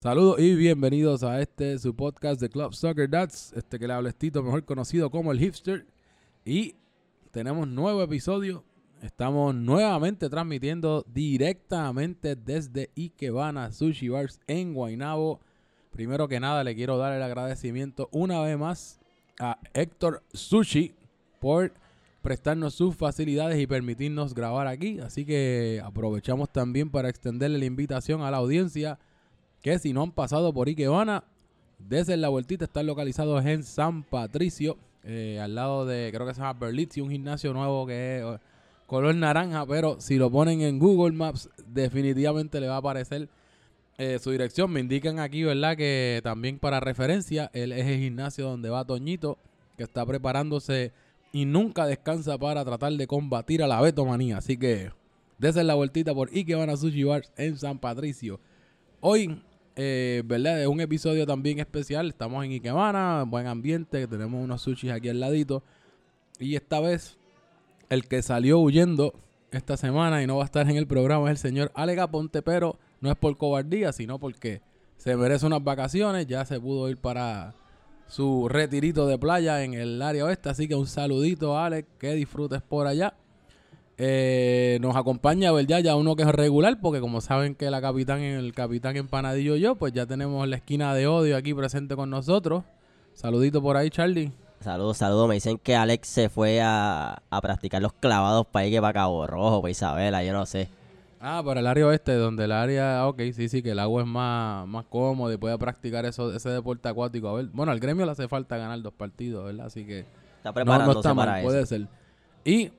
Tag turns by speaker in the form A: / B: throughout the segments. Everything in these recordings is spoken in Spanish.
A: Saludos y bienvenidos a este su podcast de Club Soccer Dads, este que le habla Tito, mejor conocido como el Hipster. Y tenemos nuevo episodio. Estamos nuevamente transmitiendo directamente desde Ikebana Sushi Bars en Guaynabo. Primero que nada, le quiero dar el agradecimiento una vez más a Héctor Sushi por prestarnos sus facilidades y permitirnos grabar aquí. Así que aprovechamos también para extenderle la invitación a la audiencia que si no han pasado por Ikebana, desde la vueltita, están localizados en San Patricio, eh, al lado de, creo que se llama Berlitz, un gimnasio nuevo que es eh, color naranja, pero si lo ponen en Google Maps, definitivamente le va a aparecer eh, su dirección. Me indican aquí, ¿verdad? Que también para referencia, él es el gimnasio donde va Toñito, que está preparándose y nunca descansa para tratar de combatir a la betomanía. Así que, desde la vueltita por Ikebana Sushi Bars en San Patricio. Hoy eh, ¿verdad? Es un episodio también especial. Estamos en Ikebana, buen ambiente, tenemos unos sushis aquí al ladito. Y esta vez, el que salió huyendo esta semana y no va a estar en el programa es el señor Alega Ponte, pero no es por cobardía, sino porque se merece unas vacaciones. Ya se pudo ir para su retirito de playa en el área oeste. Así que un saludito, Alex, que disfrutes por allá. Eh, nos acompaña ¿verdad? ya uno que es regular, porque como saben que la capitán, el capitán empanadillo y yo, pues ya tenemos la esquina de odio aquí presente con nosotros. Saludito por ahí, Charlie.
B: Saludos, saludos. Me dicen que Alex se fue a, practicar los clavados para ir que para Cabo Rojo, para Isabela, yo no sé.
A: Ah, para el área oeste, donde el área, ok, sí, sí, que el agua es más, más cómodo y puede practicar eso, ese deporte acuático. A ver, bueno, al gremio le hace falta ganar dos partidos, ¿verdad? Así que
B: está preparándose
A: para puede ser. Y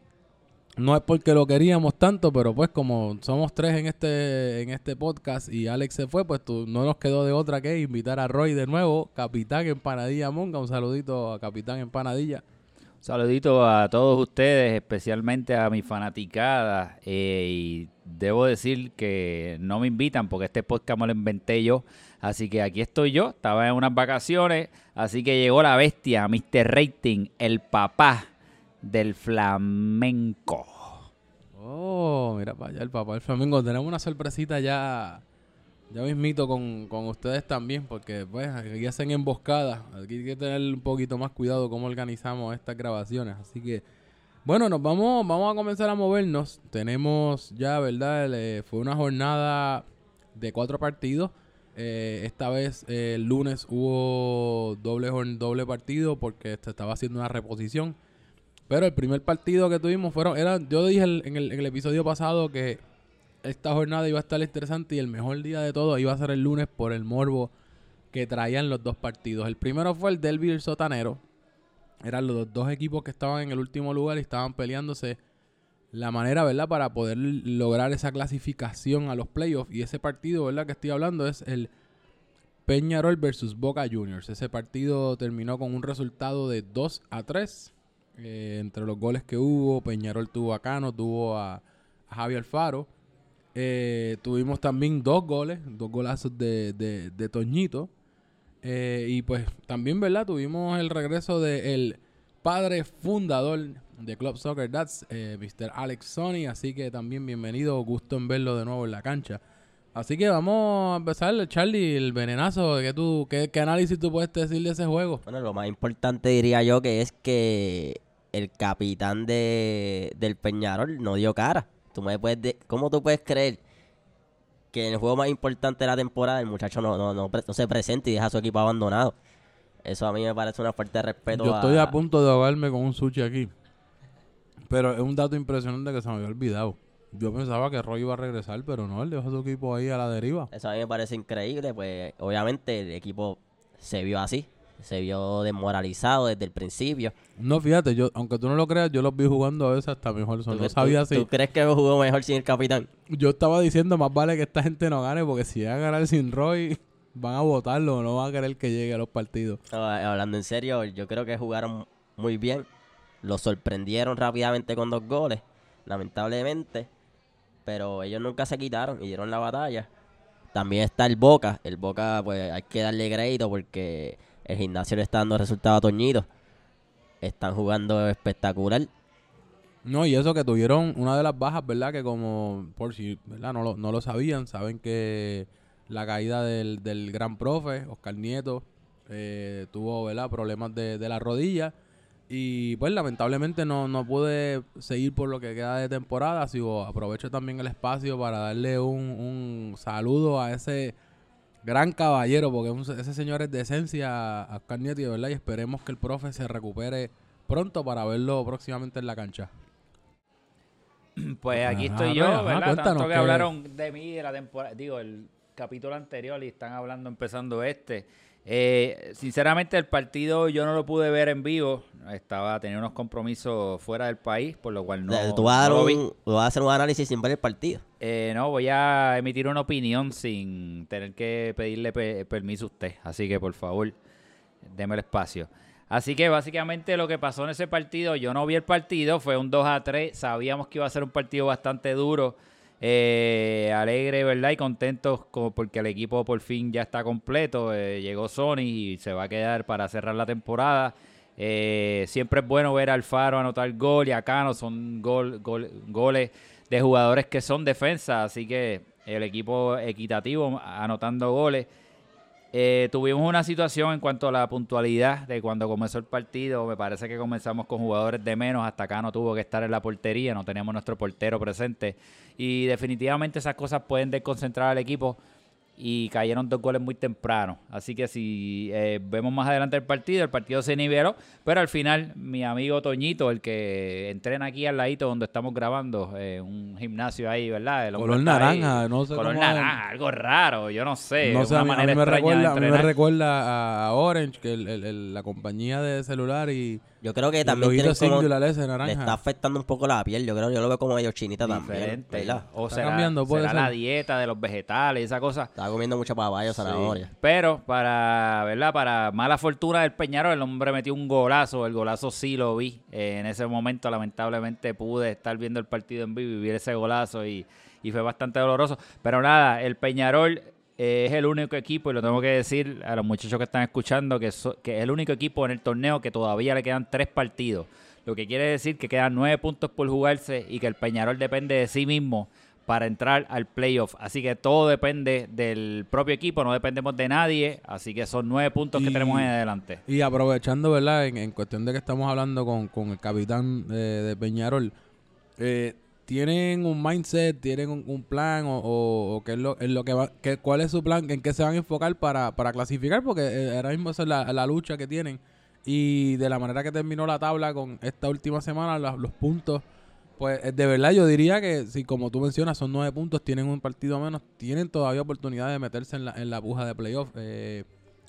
A: no es porque lo queríamos tanto, pero pues como somos tres en este en este podcast y Alex se fue, pues tú, no nos quedó de otra que invitar a Roy de nuevo, Capitán Empanadilla Monga. Un saludito a Capitán Empanadilla.
C: Un saludito a todos ustedes, especialmente a mi fanaticada. Eh, y debo decir que no me invitan porque este podcast me lo inventé yo. Así que aquí estoy yo, estaba en unas vacaciones. Así que llegó la bestia, Mr. Rating, el papá del flamenco.
A: Oh, mira para allá el papá del flamenco. Tenemos una sorpresita ya, ya mismito con, con ustedes también, porque pues aquí hacen emboscadas. Aquí hay que tener un poquito más cuidado cómo organizamos estas grabaciones. Así que, bueno, nos vamos, vamos a comenzar a movernos. Tenemos ya, ¿verdad? Eh, fue una jornada de cuatro partidos. Eh, esta vez eh, el lunes hubo doble, doble partido porque se estaba haciendo una reposición. Pero el primer partido que tuvimos fueron, era, yo dije en, el, episodio pasado que esta jornada iba a estar interesante y el mejor día de todo iba a ser el lunes por el morbo que traían los dos partidos. El primero fue el Derby el Sotanero. Eran los dos equipos que estaban en el último lugar y estaban peleándose la manera, ¿verdad? Para poder lograr esa clasificación a los playoffs. Y ese partido, ¿verdad? Que estoy hablando es el Peñarol versus Boca Juniors. Ese partido terminó con un resultado de 2 a 3 eh, entre los goles que hubo, Peñarol tuvo a Cano, tuvo a, Javier Faro. Eh, tuvimos también dos goles, dos golazos de, de, Toñito. Eh, y pues también, ¿verdad? Tuvimos el regreso del padre fundador de Club Soccer That's, Mr. Alex Sony. Así que también bienvenido, gusto en verlo de nuevo en la cancha. Así que vamos a empezar, Charlie, el venenazo. ¿Qué, tú, qué, ¿Qué análisis tú puedes decir de ese juego?
B: Bueno, lo más importante diría yo que es que el capitán de, del Peñarol no dio cara. Tú me puedes ¿Cómo tú puedes creer que en el juego más importante de la temporada el muchacho no, no, no, se presente y deja a su equipo abandonado? Eso a mí me parece una falta de respeto.
A: Yo estoy a punto de ahogarme con un sushi aquí. Pero es un dato impresionante que se me había olvidado. Yo pensaba que Roy iba a regresar, pero no, él dejó a su equipo ahí a la deriva.
B: Eso a mí me parece increíble, pues obviamente el equipo se vio así se vio desmoralizado desde el principio.
A: No, fíjate, yo aunque tú no lo creas, yo los vi jugando a veces hasta mejor. no sabía
B: si... ¿Tú crees que jugó mejor sin el capitán?
A: Yo estaba diciendo, más vale que esta gente no gane, porque si van a ganar sin Roy, van a votarlo, no van a querer que llegue a los partidos.
B: hablando en serio, yo creo que jugaron muy bien. Lo sorprendieron rápidamente con dos goles, lamentablemente. Pero ellos nunca se quitaron y dieron la batalla. También está el Boca. El Boca, pues hay que darle crédito porque el gimnasio le está dando resultados a Toñito. Están jugando espectacular.
A: No, y eso que tuvieron una de las bajas, ¿verdad? Que como, por si, ¿verdad? No lo, no lo sabían, saben que la caída del, del gran profe, Oscar Nieto. eh, tuvo ¿verdad? problemas de, de la rodilla. Y pues lamentablemente no, no pude seguir por lo que queda de temporada. Así que aprovecho también el espacio para darle un, un saludo a ese gran caballero, porque un- ese señor es de esencia, a Oscar Nieto, y de verdad, y esperemos que el profe se recupere pronto para verlo próximamente en la cancha.
C: Pues aquí
A: Ajá,
C: estoy yo,
A: ajá,
C: ¿verdad? Tanto que
A: qué-
C: hablaron de mí de la temporada, digo, el capítulo anterior y están hablando empezando este. Eh, sinceramente el partido yo no lo pude ver en vivo, estaba tenía unos compromisos fuera del país, por lo cual no,
B: Eh, tú, vas a dar
C: no
B: un- vas a hacer un análisis sin ver el partido.
C: Eh, no, voy a emitir una opinión sin tener que pedirle pe- permiso a usted. Así que, por favor, deme el espacio. Así que, básicamente, lo que pasó en ese partido, yo no vi el partido, fue un 2 a 3. Sabíamos que iba a ser un partido bastante duro. Eh, alegre, ¿verdad? Y contentos co- porque el equipo por fin ya está completo. Eh, llegó Sony y se va a quedar para cerrar la temporada. Eh, siempre es bueno ver a Alfaro anotar gol y a Cano son gol, gol- goles de jugadores que son defensa, así que el equipo equitativo anotando goles. Eh, tuvimos una situación en cuanto a la puntualidad de cuando comenzó el partido. Me parece que comenzamos con jugadores de menos. Hasta acá no tuvo que estar en la portería. No teníamos nuestro portero presente. Y definitivamente esas cosas pueden desconcentrar al equipo. Y cayeron dos goles muy temprano. Así que si eh, vemos más adelante el partido, el partido se niveló. Pero al final, mi amigo Toñito, el que entrena aquí al ladito donde estamos grabando, eh, un gimnasio ahí, ¿verdad? El
A: Color
C: está ahí.
A: naranja, no sé
C: Color
A: cómo es.
C: naranja, algo raro, yo no sé.
A: no sé,
C: una
A: a mí, a mí
C: manera
A: me recuerda, a mí me
C: entrenar.
A: recuerda a, a Orange, que el- el- el- la compañía de celular y
B: Yo creo que también
A: singular ese
B: le
A: naranja.
B: está afectando un poco la piel. Yo creo yo lo veo como medio chinita también.
C: diferente.
B: ¿verdad?
C: O
A: Está
C: será,
A: cambiando, puede
C: será la
A: ser.
C: dieta de los vegetales, esa cosa.
B: Estaba comiendo mucho papaya, zanahoria.
C: Sí. Pero para, ¿verdad? Para mala fortuna del Peñarol, el hombre metió un golazo. El golazo sí lo vi. Eh, en ese momento, lamentablemente, pude estar viendo el partido en vivo y vivir ese golazo y, y fue bastante doloroso. Pero nada, el Peñarol es el único equipo, y lo tengo que decir a los muchachos que están escuchando, que, so- que es el único equipo en el torneo que todavía le quedan tres partidos. Lo que quiere decir que quedan nueve puntos por jugarse y que el Peñarol depende de sí mismo para entrar al playoff. Así que todo depende del propio equipo, no dependemos de nadie. Así que son nueve puntos que tenemos en adelante.
A: Y aprovechando, ¿verdad? En, en cuestión de que estamos hablando con, con el capitán eh, de Peñarol, eh, ¿tienen un mindset, tienen un, un plan o, o- o qué es lo, en lo que va, qué- cuál es su plan, en qué se van a enfocar para, para clasificar? Porque eh, ahora mismo esa es la, la lucha que tienen. Y de la manera que terminó la tabla con esta última semana, los, puntos, pues eh, de verdad yo diría que si como tú mencionas son nueve puntos, tienen un partido menos, tienen todavía oportunidad de meterse en la, en la puja de playoff. Eh,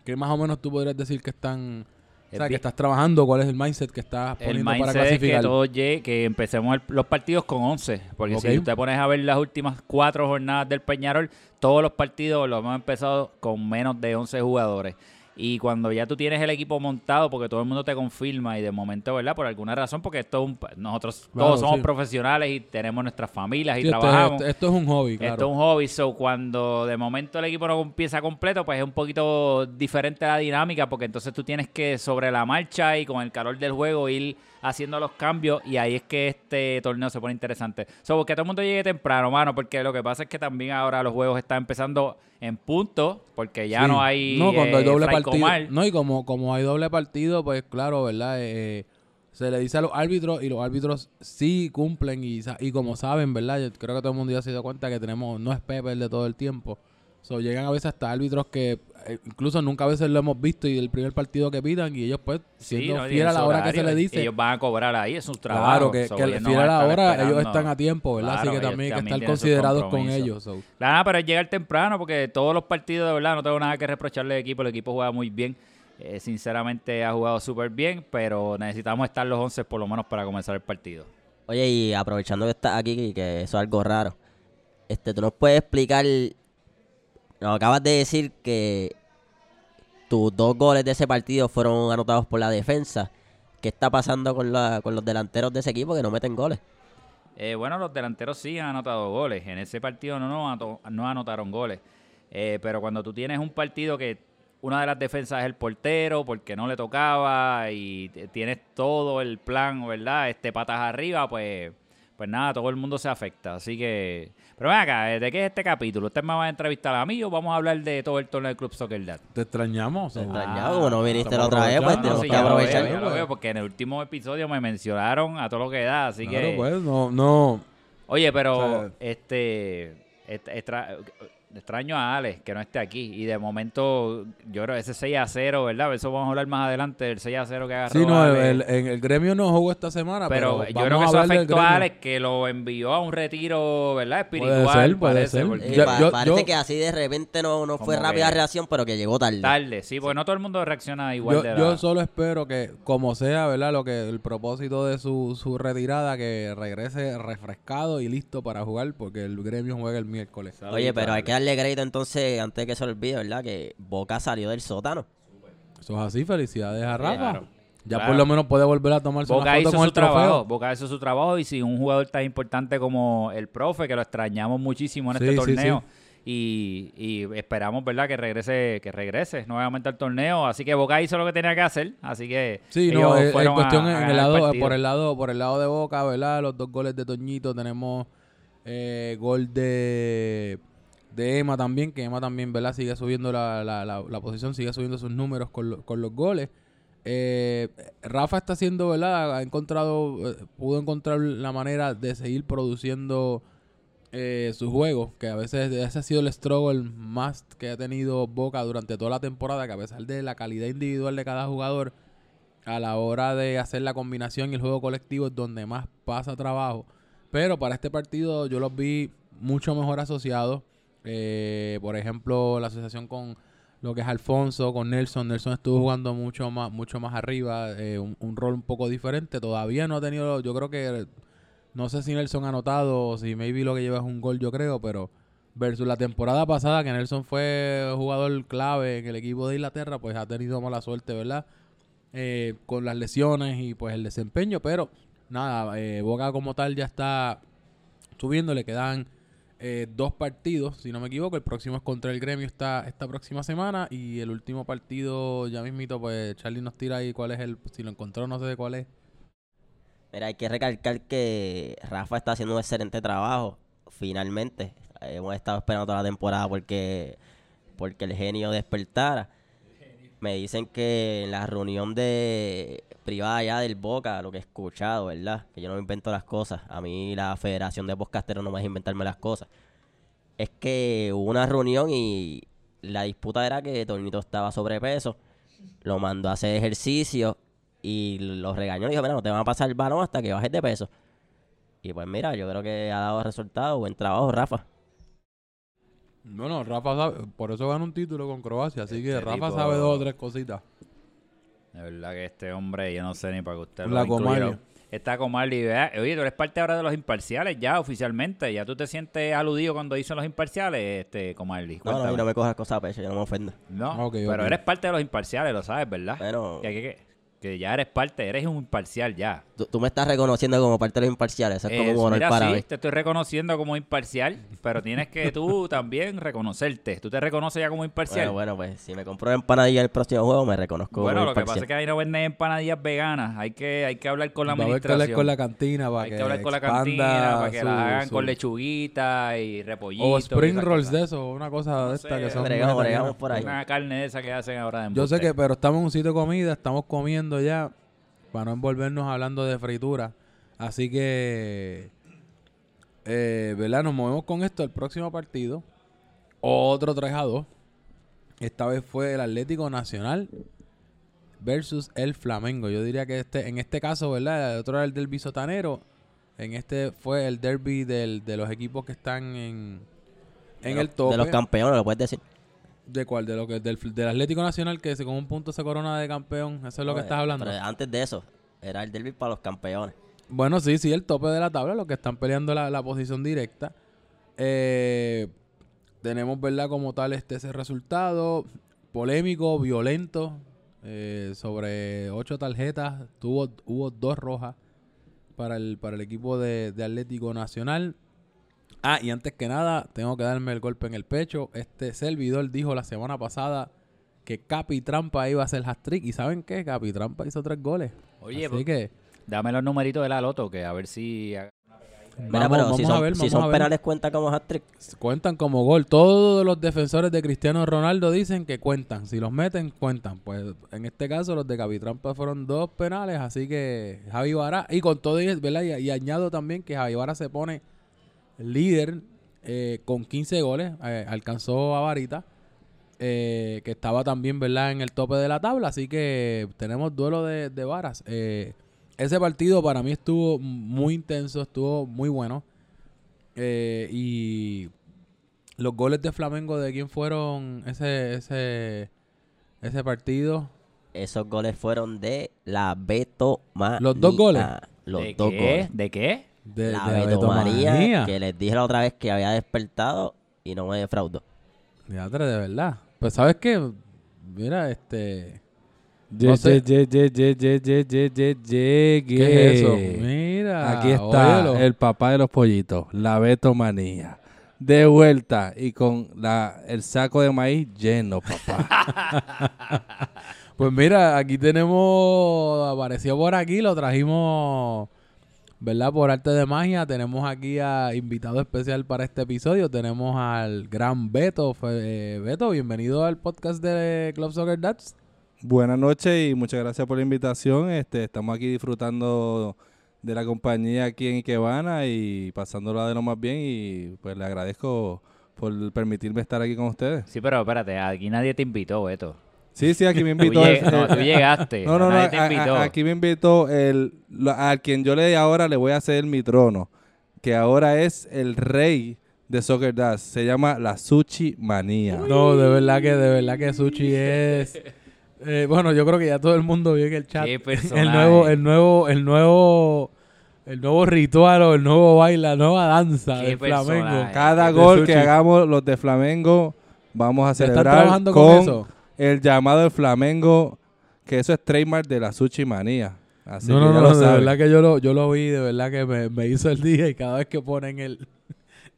A: ¿Qué más o menos tú podrías decir que están... O sea, que estás trabajando, ¿cuál es el mindset que estás
C: El
A: poniendo para
C: mindset es que
A: clasificar?
C: llegue- que empecemos el- los partidos con 11. Porque
A: Ok.
C: si usted pones a ver las últimas cuatro jornadas del Peñarol, todos los partidos los hemos empezado con menos de 11 jugadores. Y cuando ya tú tienes el equipo montado, porque todo el mundo te confirma y de momento, ¿verdad? Por alguna razón, porque esto es un, nosotros
A: Claro,
C: todos somos
A: sí.
C: profesionales y tenemos nuestras familias y
A: Sí,
C: trabajamos.
A: es, esto es un hobby, claro.
C: Esto es un hobby, so cuando de momento el equipo no empieza completo, pues es un poquito diferente la dinámica, porque entonces tú tienes que sobre la marcha y con el calor del juego ir haciendo los cambios y ahí es que este torneo se pone interesante. So, que todo el mundo llegue temprano, mano, porque lo que pasa es que también ahora los juegos están empezando en punto, porque ya
A: Sí.
C: no hay
A: No, cuando hay
C: eh,
A: doble partido.
C: Comar.
A: No, y como, como hay doble partido, pues claro, ¿verdad? Eh, se le dice a los árbitros y los árbitros sí cumplen y, y como saben, ¿verdad? Yo creo que todo el mundo ya se dio cuenta que tenemos, no es Pepe el de todo el tiempo. So, llegan a veces hasta árbitros que eh, incluso nunca a veces lo hemos visto y el primer partido que pidan y ellos pues
C: Sí,
A: siendo
C: no,
A: fiel
C: tienen
A: a la hora que se
C: horario,
A: le dice.
C: Ellos van a cobrar ahí, es su trabajo.
A: Claro, que,
C: so,
A: que
C: ellos no
A: fiel a la hora ellos están a tiempo, ¿verdad?
C: Claro,
A: Así que también hay que estar considerados con ellos. so.
C: Nada, pero es llegar temprano porque todos los partidos, de verdad, no tengo nada que reprocharle al equipo. El equipo juega muy bien. Eh, sinceramente ha jugado súper bien, pero necesitamos estar los 11 por lo menos para comenzar el partido.
B: Oye, y aprovechando que estás aquí, que eso es algo raro, este, tú nos puedes explicar, nos acabas de decir que tus dos goles de ese partido fueron anotados por la defensa. ¿Qué está pasando con, la, con los delanteros de ese equipo que no meten goles?
C: Eh, bueno, los delanteros sí han anotado goles. En ese partido no, no, no anotaron goles. Eh, pero cuando tú tienes un partido que una de las defensas es el portero porque no le tocaba y tienes todo el plan, ¿verdad? Este patas arriba, pues, pues nada, todo el mundo se afecta. Así que. Pero ven acá, ¿de qué es este capítulo? ¿Usted me va a entrevistar a mí o vamos a hablar de todo el torneo del Club Soccer Dad?
A: Te extrañamos.
B: Te extrañaba, como no viniste la otra vez, pues
C: sí,
B: que
C: ya lo veo,
B: aprovechar.
C: ya lo veo, porque en el último episodio me mencionaron a todo lo que da, así
A: Claro,
C: que...
A: pues, no, no.
C: Oye, pero
A: O sea-
C: este est- extra- extraño a Alex que no esté aquí y de momento yo creo ese 6 a 0, ¿verdad? Eso vamos a hablar más adelante del 6 a 0 que agarró
A: Sí, no, el,
C: Alex.
A: el- en el gremio no jugó esta semana,
C: pero,
A: pero,
C: yo creo que eso afectó a. Alex que lo envió a un retiro, ¿verdad? Espiritual,
A: Puede ser, puede
C: parece,
A: ser.
C: porque-
B: Eh, pa-
A: yo-
B: parece
A: yo-
B: que así de repente no, no fue rápida
C: que-
B: reacción, pero que llegó tarde.
C: tarde, sí, porque no todo el mundo reacciona igual
A: Yo,
C: de
A: yo
C: la-
A: solo espero que, como sea, ¿verdad? Lo que el propósito de su, su retirada, que regrese refrescado y listo para jugar, porque el gremio juega el miércoles.
B: Oye, pero hay que darle crédito entonces, antes de que se olvide, ¿verdad? Que Boca salió del sótano.
A: Eso es así, felicidades a Rafa.
C: Claro,
A: ya
C: claro.
A: por lo menos puede volver a tomarse
C: Boca
A: una foto
C: hizo
A: con
C: su
A: el trofeo.
C: trabajo, Boca hizo su trabajo y si un jugador tan importante como el profe, que lo extrañamos muchísimo en
A: Sí,
C: este
A: sí,
C: torneo Y, y esperamos, ¿verdad? Que regrese, que regrese nuevamente al torneo. Así que Boca hizo lo que tenía que hacer, así que
A: Sí,
C: ellos
A: no, en
C: fueron
A: cuestión
C: a
A: en el lado, por el lado, por el lado de Boca, ¿verdad? Los dos goles de Toñito, tenemos eh, gol de, de Emma también, que Emma también, ¿verdad? Sigue subiendo la, la, la, posición, sigue subiendo sus números con, lo- con los goles. Eh, Rafa está haciendo, ¿verdad? Ha encontrado, eh, pudo encontrar la manera de seguir produciendo eh, su juego, que a veces ese ha sido el struggle más que ha tenido Boca durante toda la temporada, que a pesar de la calidad individual de cada jugador, a la hora de hacer la combinación y el juego colectivo es donde más pasa trabajo. Pero para este partido yo los vi mucho mejor asociados. Eh, por ejemplo, la asociación con lo que es Alfonso, con Nelson. Nelson estuvo jugando mucho más, mucho más arriba, eh, un, rol un poco diferente. Todavía no ha tenido, yo creo que, no sé si Nelson ha anotado si maybe lo que lleva es un gol, yo creo, pero versus la temporada pasada que Nelson fue jugador clave en el equipo de Inglaterra, pues ha tenido mala suerte, ¿verdad? Eh, con las lesiones y pues el desempeño, pero nada, eh, Boca como tal ya está subiendo, le quedan eh, dos partidos, si no me equivoco, el próximo es contra el gremio esta, esta próxima semana y el último partido ya mismito, pues Charlie nos tira ahí cuál es el, si lo encontró no sé de cuál es.
B: Mira, hay que recalcar que Rafa está haciendo un excelente trabajo, finalmente. Hemos estado esperando toda la temporada porque, porque el genio despertara. Me dicen que en la reunión de privada ya del Boca, lo que he escuchado, ¿verdad? Que yo no me invento las cosas. A mí la Federación de Podcasteros no me deja inventarme las cosas. Es que hubo una reunión y la disputa era que Tornito estaba sobrepeso. Lo mandó a hacer ejercicio y los regañó y dijo, mira, no te van a pasar el balón hasta que bajes de peso. Y pues mira, yo creo que ha dado resultados. Buen trabajo, Rafa.
A: Bueno, Rafa sabe, por eso gana un título con Croacia, así que
C: Este
A: Rafa
C: tipo-
A: sabe dos o tres cositas.
C: De verdad que este hombre, yo no sé ni para que usted
A: La
C: lo. Está Comarli. vea, Oye, tú eres parte ahora de los imparciales ya oficialmente. ¿Ya tú te sientes aludido cuando dicen los imparciales, este Comarli?
B: No, no, no me cojas cosas a pecho, yo no me ofendo.
C: No,
A: Ok,
C: pero eres parte de los imparciales, lo sabes, ¿verdad? Que- que ya eres parte, eres un imparcial ya.
B: tú, tú me estás reconociendo como parte de los imparciales. Eso es como un honor
C: mira,
B: para
C: sí,
B: mí.
C: te estoy reconociendo como imparcial, pero tienes que tú también reconocerte. ¿Tú te reconoces ya como imparcial?
B: Bueno, bueno, pues si me compro empanadilla el próximo juego, me reconozco
C: Bueno,
B: como
C: lo que pasa es que ahí no venden empanadillas veganas. Hay que, hay que hablar con la
A: Va a haber que hablar
C: administración.
A: con la cantina para
C: Hay
A: que,
C: que hablar con la
A: expanda
C: cantina para que
A: su-
C: las hagan
A: su-
C: con lechuguita y repollito.
A: O
C: y
A: spring rolls
C: cosas.
A: de eso, una cosa de esta
C: sé,
A: que son
B: bregamos,
A: vegetarianas.
B: bregamos por ahí.
C: Una carne de esa que hacen ahora de
A: Yo sé que, pero estamos en un sitio de comida, estamos comiendo ya, para no envolvernos hablando de fritura. Así que, eh, ¿verdad? Nos movemos con esto. El próximo partido, otro 3 a 2. Esta vez fue el Atlético Nacional versus el Flamengo. Yo diría que este, en este caso, ¿verdad? El otro era el derby sotanero. En este fue el derby del, de los equipos que están en, en
B: De
A: el tope.
B: De los campeones, lo puedes decir.
A: ¿De cuál? De lo que, del, del Atlético Nacional que se, con un punto se corona de campeón. Eso es lo que estás hablando.
B: Pero antes de eso, era el derby para los campeones.
A: Bueno, sí, sí, el tope de la tabla, los que están peleando la, la posición directa. Eh, tenemos, ¿verdad? Como tal, este ese resultado polémico, violento, eh, sobre ocho tarjetas. Tuvo, hubo dos rojas para el, para el equipo de, de Atlético Nacional. Ah, y antes que nada, tengo que darme el golpe en el pecho. Este servidor dijo la semana pasada que Capi Trampa iba a hacer hat-trick. ¿Y saben qué? Capi Trampa hizo tres goles.
C: Oye,
A: Así
C: pues,
A: que...
C: dame los numeritos de la loto, que a ver si...
B: Mira,
A: Vamos-
B: pero
A: vamos
B: si
A: a
B: son,
A: ver,
B: si
A: vamos
B: son
A: a ver.
B: penales cuenta como hat-trick.
A: Cuentan como gol. Todos los defensores de Cristiano Ronaldo dicen que cuentan. Si los meten, cuentan. Pues en este caso los de Capitrampa fueron dos penales, así que Javi Vara, y con todo, y- ¿verdad? Y, y añado también que Javi Vara se pone líder eh, con 15 goles, eh, alcanzó a Varita, eh, que estaba también, ¿verdad? En el tope de la tabla, así que tenemos duelo de, de varas. Eh, ese partido para mí estuvo muy intenso, estuvo muy bueno. Eh, y los goles de Flamengo, ¿de quién fueron ese, ese, ese partido?
B: Esos goles fueron de la Beto María.
A: ¿Los dos goles?
B: Los
C: ¿De
B: dos
C: qué?
B: goles.
C: ¿De qué?
A: De,
B: la
A: de
B: Beto
A: Beto
B: María,
A: María.
B: que les dije la otra vez que había despertado y no me defraudó.
A: Diatre, de verdad. Pues, ¿sabes qué? Mira, este...
D: Ye, ye, ye.
A: ¿Qué es eso? Mira.
D: Aquí está
A: óyelo.
D: el papá de los pollitos, la Betomanía. De vuelta y con la, el saco de maíz lleno, papá.
A: Pues mira, aquí tenemos, apareció por aquí, lo trajimos, ¿verdad? Por arte de magia, tenemos aquí a invitado especial para este episodio, tenemos al gran Beto. Eh, Beto, bienvenido al podcast de Club Soccer Dads.
D: Buenas noches y muchas gracias por la invitación. Este, estamos aquí disfrutando de la compañía aquí en Ikebana y pasándola de lo más bien y pues le agradezco por permitirme estar aquí con ustedes.
C: Sí, pero espérate, aquí nadie te invitó, Beto.
D: Sí, sí, aquí me
C: Tú,
D: invitó.
C: lleg-
D: el-
C: no, tú llegaste.
D: No, no, no. a- a- aquí me invitó el, lo- al quien yo le ahora le voy a ceder mi trono, que ahora es el rey de Soccer Dash. Se llama la Sushi Manía.
A: No, de verdad que, de verdad que Sushi es... eh, bueno, yo creo que ya todo el mundo vio en el chat.
C: Qué
A: El nuevo, el nuevo, el nuevo, el nuevo ritual o el nuevo baile, la nueva danza flamenco.
C: personaje.
D: Cada
A: De
D: gol que hagamos los de Flamengo, vamos a
A: ¿Ya están
D: celebrar
A: trabajando
D: con,
A: con eso?
D: El llamado del Flamengo, que eso es trademark de la Sushi Manía. Así
A: no,
D: que
A: no,
D: ya
A: no,
D: lo
A: de
D: saben.
A: verdad que yo lo, yo lo vi, de verdad que me, me hizo el día y cada vez que ponen el,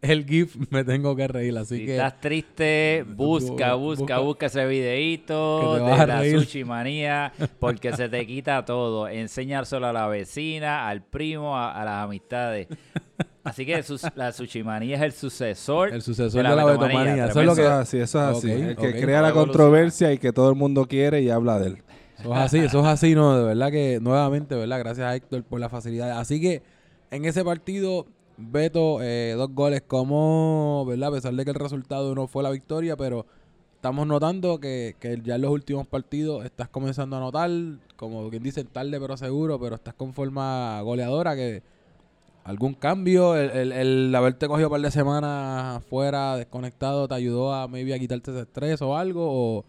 A: el GIF me tengo que reír, así
C: Si
A: que...
C: estás triste, busca,
A: Bu-
C: busca,
A: busca-
C: busca ese
A: Que
C: videíto de la sushi manía, porque se te quita todo. Enseñárselo a la vecina, al primo, a, a las amistades. Así que sus- la sushi manía es el sucesor.
A: El sucesor
C: de
A: de
C: la
A: la
C: betomanía,
A: betomanía. Eso es lo
D: Eso
A: que...
D: es así, eso es así. El que crea la controversia y que todo el mundo quiere y habla de él.
A: Eso es así, eso es así, no, de verdad que nuevamente, ¿verdad? Gracias a Héctor por la facilidad. Así que en ese partido, Beto, eh, dos goles como, ¿verdad? A pesar de que el resultado no fue la victoria, pero estamos notando que, que ya en los últimos partidos estás comenzando a notar, como quien dice, tarde pero seguro, pero estás con forma goleadora que algún cambio, el, el, el haberte cogido un par de semanas fuera, desconectado, te ayudó a maybe a quitarte ese estrés o algo, o...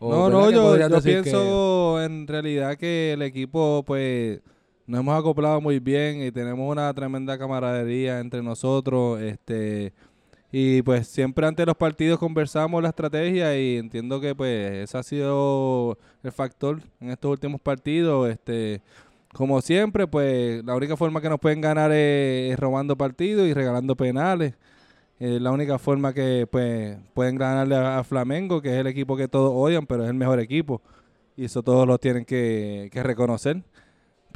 A: o
D: No,
A: ¿verdad
D: no, yo, yo
A: que-
D: pienso en realidad que el equipo, pues, nos hemos acoplado muy bien y tenemos una tremenda camaradería entre nosotros, este, y pues siempre antes de los partidos conversamos la estrategia y entiendo que pues ese ha sido el factor en estos últimos partidos, este, como siempre, pues la única forma que nos pueden ganar es, robando partidos y regalando penales. Es la única forma que pues pueden ganarle a, a Flamengo, que es el equipo que todos odian, pero es el mejor equipo. Y eso todos lo tienen que, que reconocer.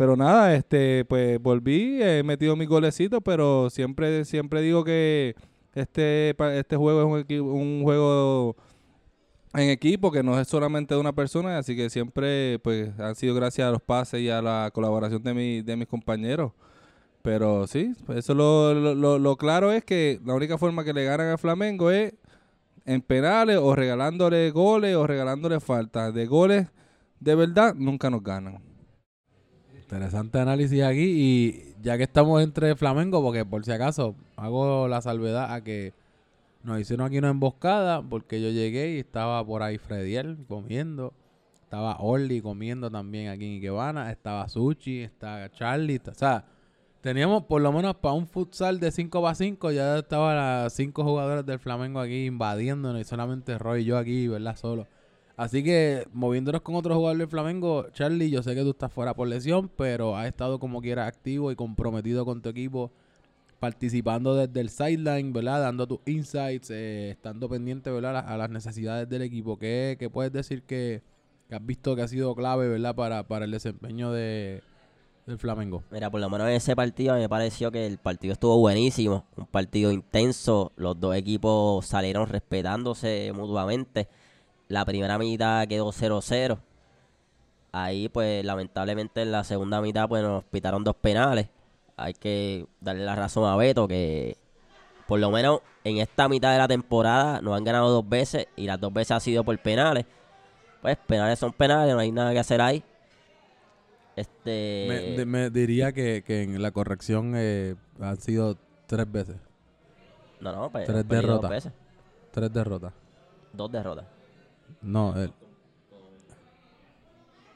D: Pero nada, este, pues volví, he metido mis golecitos, pero siempre, siempre digo que este, este juego es un, juego en equipo, que no es solamente de una persona, así que siempre pues han sido gracias a los pases y a la colaboración de, mi, de mis compañeros. Pero sí, eso lo, lo- lo claro es que la única forma que le ganan a Flamengo es en penales o regalándole goles o regalándole faltas. De goles, de verdad, nunca nos ganan.
A: Interesante análisis aquí y ya que estamos entre Flamengo, porque por si acaso hago la salvedad a que nos hicieron aquí una emboscada porque yo llegué y estaba por ahí Frediel comiendo, estaba Orly comiendo también aquí en Ikebana, estaba Sushi, estaba Charlie, o sea, teníamos por lo menos para un futsal de 5 para 5, ya estaban las 5 jugadores del Flamengo aquí invadiéndonos y solamente Roy y yo aquí, ¿verdad? Solo. Así que moviéndonos con otro jugador del Flamengo, Charlie, yo sé que tú estás fuera por lesión, pero has estado como quiera activo y comprometido con tu equipo, participando desde el sideline, ¿verdad? Dando tus insights, eh, estando pendiente, ¿verdad? A, las necesidades del equipo. ¿Qué, qué puedes decir que, que has visto que ha sido clave, ¿verdad? Para, para el desempeño de, del Flamengo.
B: Mira, por lo menos en ese partido me pareció que el partido estuvo buenísimo, un partido intenso, los dos equipos salieron respetándose mutuamente. La primera mitad quedó 0-0. Ahí pues lamentablemente en la segunda mitad pues nos pitaron dos penales. Hay que darle la razón a Beto que por lo menos en esta mitad de la temporada nos han ganado dos veces y las dos veces ha sido por penales. Pues penales son penales, no hay nada que hacer ahí. Este
A: Me, de- me diría que, que en la corrección eh, han sido tres veces.
B: no, no, pues,
A: tres derrotas.
B: veces.
A: Tres derrotas.
B: Dos derrotas.
A: No, el-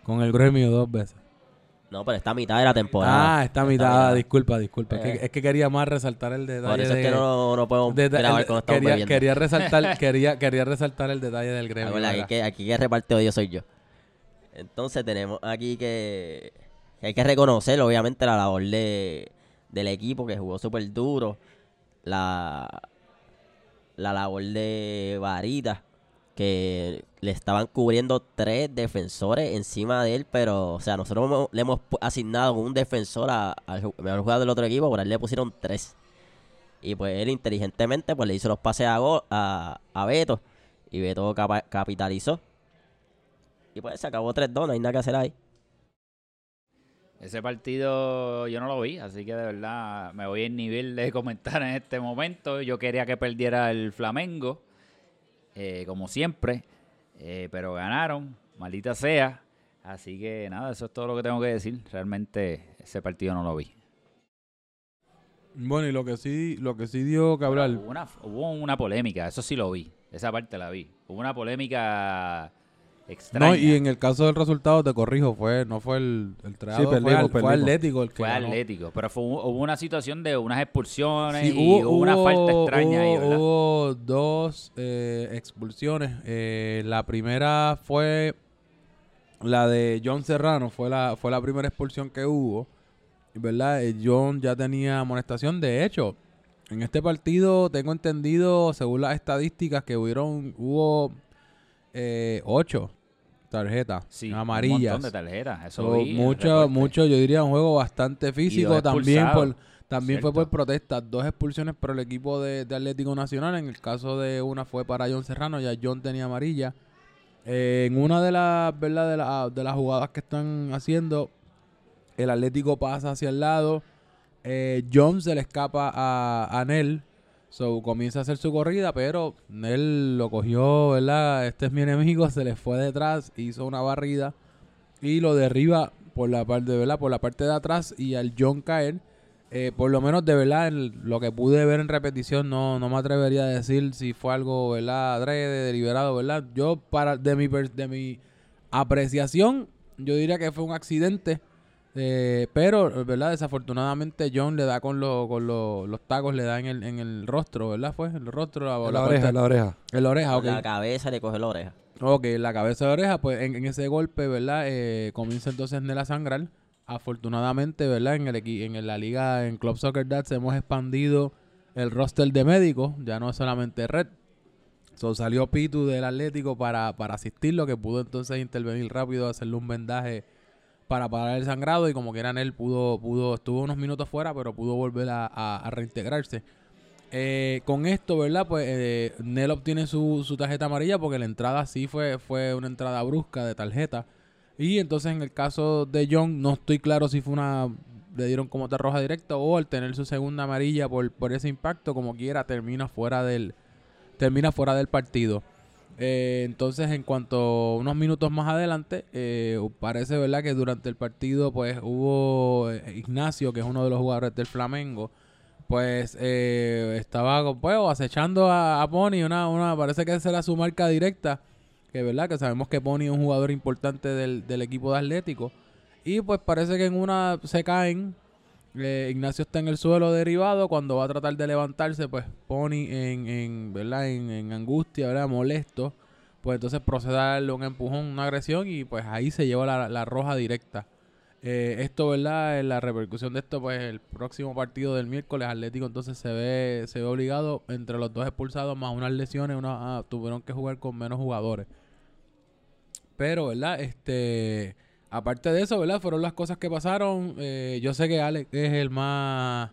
A: con el gremio dos veces.
B: No, pero esta mitad de la temporada.
A: Ah, esta mitad, disculpa, disculpa. Es,
B: Eh.
A: que, es que quería más resaltar el detalle
B: Por eso
A: de,
B: es que no, no podemos
A: de-
B: grabar
A: el-
B: cuando estamos
A: quería,
B: bebiendo.
A: quería resaltar, quería, quería resaltar el detalle del gremio.
B: Acuérdate, aquí, que, aquí que reparte odio soy yo. Entonces tenemos aquí que, que hay que reconocer, obviamente, la labor de, del equipo que jugó súper duro. La, la labor de Varita, que le estaban cubriendo tres defensores encima de él, pero, o sea, nosotros le hemos asignado un defensor al mejor jugador del otro equipo, por él le pusieron tres. Y pues él inteligentemente pues le hizo los pases a, a, a Beto. Y Beto capitalizó. Y pues se acabó 3-2, no hay nada que hacer ahí.
C: Ese partido yo no lo vi, así que de verdad me voy en nivel de comentar en este momento. Yo quería que perdiera el Flamengo, eh, como siempre, eh, pero ganaron, maldita sea. Así que nada, eso es todo lo que tengo que decir. Realmente ese partido no lo vi.
A: Bueno, y lo que sí, lo que sí dio que hablar.
C: Hubo una, hubo una polémica, eso sí lo vi, esa parte la vi. Hubo una polémica extraña.
A: No, y en el caso del resultado, te corrijo, fue no fue el, el fue,
D: perdimos,
A: al- fue. Atlético el que
C: Fue
A: ganó.
C: Atlético, pero fue, hubo una situación de unas expulsiones
A: Sí,
C: y hubo, una falta extraña ahí,
A: hubo-
C: ¿verdad?
A: hubo dos eh, expulsiones. Eh, la primera fue la de John Serrano, fue la, fue la primera expulsión que hubo. ¿Verdad? Eh, John ya tenía amonestación. De hecho, en este partido tengo entendido, según las estadísticas, que hubieron, hubo eh, ocho tarjetas
C: Sí,
A: amarillas.
C: Un montón de tarjetas. Eso
A: So, mucho, mucho, yo diría un juego bastante físico. También por también fue por protestas. Dos expulsiones por el equipo de, de Atlético Nacional. En el caso de una fue para John Serrano, ya John tenía amarilla. Eh, en una de las, ¿verdad? De, la- de las jugadas que están haciendo, el Atlético pasa hacia el lado. Eh, John se le escapa a, a Nel. So, comienza a hacer su corrida, pero Nel lo cogió, ¿verdad? Este es mi enemigo, se le fue detrás, hizo una barrida y lo derriba por la parte, ¿verdad? Por la parte de atrás y al John caer. eh, por lo menos de verdad, lo que pude ver en repetición, no, no me atrevería a decir si fue algo, ¿verdad? Adrede, deliberado, ¿verdad? Yo, para de mi, de mi apreciación, yo diría que fue un accidente. Eh, pero, ¿verdad? Desafortunadamente John le da con, lo- con lo- los tacos, le da en el, en el rostro, ¿verdad? Fue el rostro, la, la
D: la oreja, en la oreja.
A: en la oreja, ok.
B: La cabeza le coge la oreja.
A: Ok, la cabeza de oreja, pues en, en ese golpe, ¿verdad? Eh, comienza entonces Nel a sangrar. Afortunadamente, ¿verdad? En, el, equi- en la liga, en Club Soccer Dads, hemos expandido el roster de médicos. Ya no es solamente Red. So, salió Pitu del Atlético para, para asistirlo, que pudo entonces intervenir rápido, hacerle un vendaje para parar el sangrado. Y como que era Nel, pudo, pudo, estuvo unos minutos fuera, pero pudo volver a reintegrarse. Eh, con esto, ¿verdad? Pues eh, Nel obtiene su, su tarjeta amarilla porque la entrada sí fue, fue una entrada brusca de tarjeta. Y entonces en el caso de John, no estoy claro si fue una. Le dieron como otra roja directa o al tener su segunda amarilla por, por ese impacto, como quiera, termina fuera del, termina fuera del partido. Eh, entonces, en cuanto unos minutos más adelante, eh, parece verdad que durante el partido, pues hubo eh, Ignacio, que es uno de los jugadores del Flamengo, pues eh, estaba pues, acechando a, a Pony, una, una, parece que esa era su marca directa, que verdad que sabemos que Pony es un jugador importante del, del equipo de Atlético. Y pues parece que en una se caen. Eh, Ignacio está en el suelo derivado. Cuando va a tratar de levantarse, pues Pony en, en, ¿verdad? En, en angustia, ¿verdad? Molesto. Pues entonces procede a darle un empujón, una agresión y pues ahí se lleva la, la roja directa. Eh, esto, ¿verdad? La repercusión de esto, pues el próximo partido del miércoles Atlético entonces se ve, se ve obligado entre los dos expulsados más unas lesiones, una, ah, tuvieron que jugar con menos jugadores. Pero, ¿verdad? Este, aparte de eso, ¿verdad? Fueron las cosas que pasaron. Eh, yo sé que Alex es el más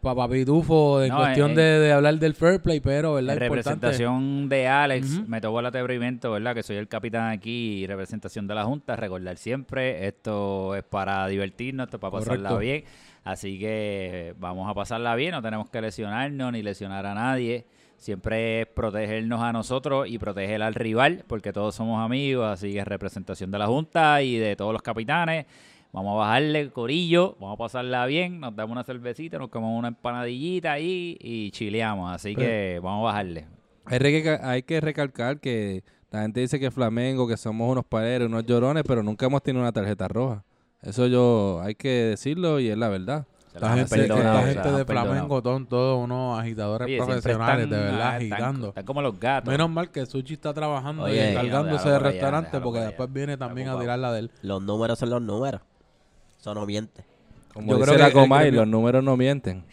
A: papapitufo en
C: No,
A: cuestión
C: en-
A: de, de hablar del fair play, pero, ¿verdad?
C: En representación de Alex, me tocó el atrevimiento, ¿verdad? Que soy el capitán aquí y representación de la Junta. Recordar siempre, esto es para divertirnos, esto es para pasarla bien. Así que vamos a pasarla bien, no tenemos que lesionarnos ni lesionar a nadie. Siempre es protegernos a nosotros y proteger al rival, porque todos somos amigos. Así que representación de la Junta y de todos los capitanes. Vamos a bajarle corillo, vamos a pasarla bien, nos damos una cervecita, nos comemos una empanadillita ahí y chileamos. Así que vamos a bajarle.
D: Hay, que recalcar que la gente dice que Flamengo, que somos unos pareros, unos llorones, pero nunca hemos tenido una tarjeta roja. Eso yo hay que decirlo y es la verdad.
C: Han
A: gente, de. Flamengo son todos unos agitadores
C: Oye,
A: profesionales,
C: están,
A: de verdad,
C: están-
A: agitando.
C: Están como los gatos.
A: Menos mal que Suchi está trabajando y encargándose del
C: allá,
A: restaurante porque
C: allá.
A: después viene también a
C: ocupado.
A: tirarla de él.
B: Los números son los números. Eso no miente.
D: Como
A: Yo
D: dice
A: creo
D: la
A: que el
D: Comay, los números no mienten.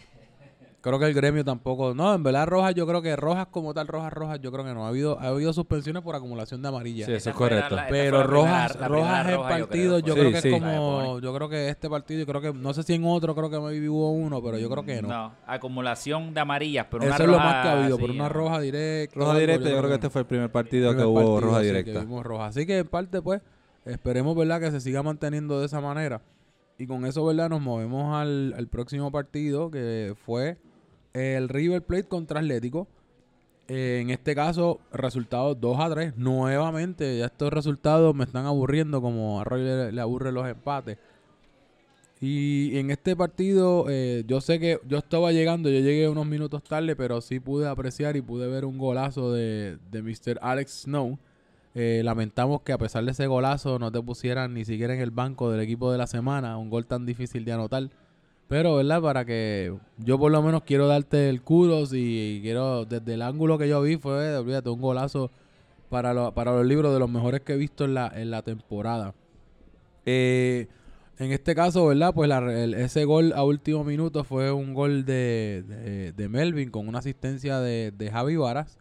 A: Creo que el gremio tampoco. No, en verdad, rojas, yo creo que rojas como tal, rojas, rojas, yo creo que no. Ha habido, ha habido suspensiones por acumulación de amarillas.
D: Sí, eso es correcto.
C: la-
A: Pero rojas,
C: primera
A: rojas en
C: roja, yo
A: partidos, yo
D: Sí,
A: creo que
D: sí.
A: es como, yo creo que este partido, yo creo que, no sé si en otro, creo que me hubo uno, pero yo creo que no.
C: No, acumulación de amarillas, pero
A: Eso
C: una
A: es lo
C: roja,
A: más que ha habido,
C: sí,
A: pero una roja directa.
D: Roja
A: algo,
D: directa, yo creo que este fue el primer partido
A: Primer
D: que hubo
A: partido,
D: roja
A: sí, que
D: directa.
A: vimos roja. Así que en parte, pues, esperemos, ¿verdad? Que se siga manteniendo de esa manera. Y con eso, ¿verdad? Nos movemos al, al próximo partido, que fue el River Plate contra Atlético. Eh, en este caso, resultado 2 a 3. Nuevamente, ya estos resultados me están aburriendo, como a Roy le, le aburren los empates. Y en este partido, eh, yo sé que yo estaba llegando, yo llegué unos minutos tarde, pero sí pude apreciar y pude ver un golazo de, de Mr. Alex Snow. Eh, lamentamos que a pesar de ese golazo no te pusieran ni siquiera en el banco del equipo de la semana, un gol tan difícil de anotar. Pero, ¿verdad? Para que yo por lo menos quiero darte el kudos y quiero, desde el ángulo que yo vi fue, olvídate, un golazo para, lo- para los libros de los mejores que he visto en la, en la temporada. Eh, en este caso, ¿verdad? Pues la- el- ese gol a último minuto fue un gol de, de- Melvin con una asistencia de, de Javi Varas.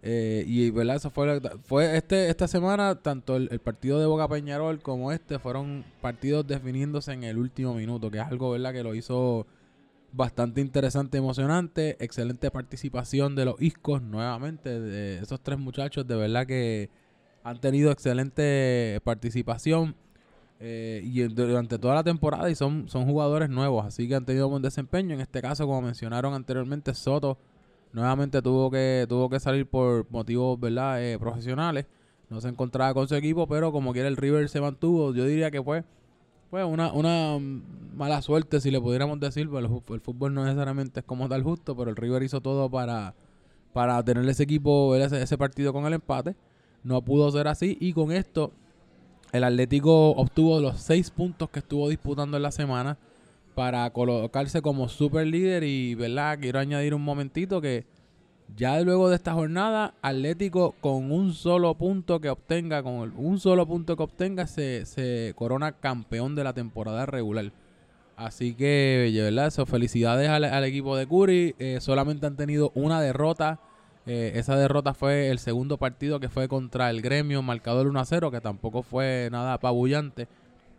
A: Eh, y verdad, eso fue, fue este, esta semana, tanto el, partido de Boca Peñarol como este fueron partidos definiéndose en el último minuto, que es algo verdad que lo hizo bastante interesante, emocionante, excelente participación de los Iscos nuevamente, de esos tres muchachos de verdad que han tenido excelente participación eh, y durante toda la temporada y son, son jugadores nuevos, así que han tenido buen desempeño. En este caso, como mencionaron anteriormente, Soto nuevamente tuvo que tuvo que salir por motivos verdad Eh, profesionales. No se encontraba con su equipo pero como quiera el River se mantuvo. Yo diría que fue pues una, una mala suerte si le pudiéramos decir pues, el, el fútbol no necesariamente es como tal justo pero el River hizo todo para para tener ese equipo ese, ese partido con el empate. No pudo ser así y con esto el Atlético obtuvo los seis puntos que estuvo disputando en la semana para colocarse como super líder y verdad quiero añadir un momentito que ya luego de esta jornada Atlético con un solo punto que obtenga con el- un solo punto que obtenga se, se corona campeón de la temporada regular. Así que verdad eso felicidades al, equipo de Curi. Eh, solamente han tenido una derrota. Eh, esa derrota fue el segundo partido que fue contra el gremio marcador 1 a 0 que tampoco fue nada apabullante.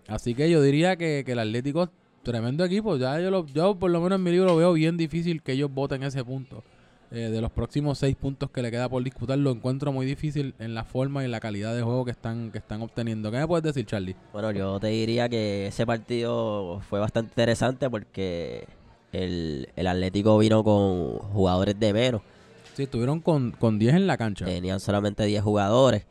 A: Así que yo diría que, que el Atlético tremendo equipo. Ya yo, lo- yo por lo menos en mi libro veo bien difícil que ellos voten ese punto. Eh, de los próximos seis puntos que le queda por disputar, lo encuentro muy difícil en la forma y en la calidad de juego que están, que están obteniendo. ¿Qué me puedes decir, Charlie?
B: Bueno, yo te diría que ese partido fue bastante interesante porque el, el Atlético vino con jugadores de menos.
A: Sí, estuvieron con, con 10 en la cancha.
B: Tenían solamente 10 jugadores.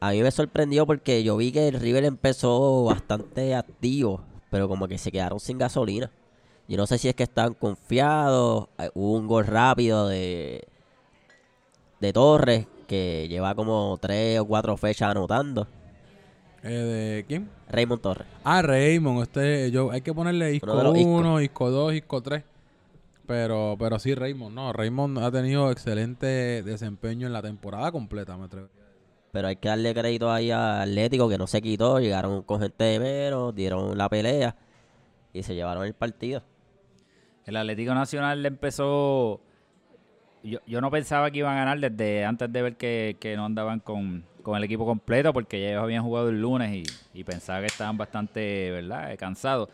B: A mí me sorprendió porque yo vi que el River empezó bastante activo, pero como que se quedaron sin gasolina. Yo no sé si es que estaban confiados. eh, Hubo un gol rápido de, de Torres que lleva como 3 o 4 fechas anotando.
A: Eh, ¿De quién?
B: Raymond Torres.
A: Ah, Raymond. Este, yo, hay que ponerle Isco
B: Uno de los
A: 1, Isco 2, Isco 3. Pero, pero sí, Raymond. No, Raymond ha tenido excelente desempeño en la temporada completa, me atrevo.
B: Pero hay que darle crédito ahí a Atlético que no se quitó, llegaron con gente de menos, dieron la pelea y se llevaron el partido.
C: El Atlético Nacional empezó. Yo, yo no pensaba que iban a ganar desde antes de ver que, que no andaban con, con el equipo completo porque ya ellos habían jugado el lunes y, y pensaba que estaban bastante, ¿verdad?, cansados.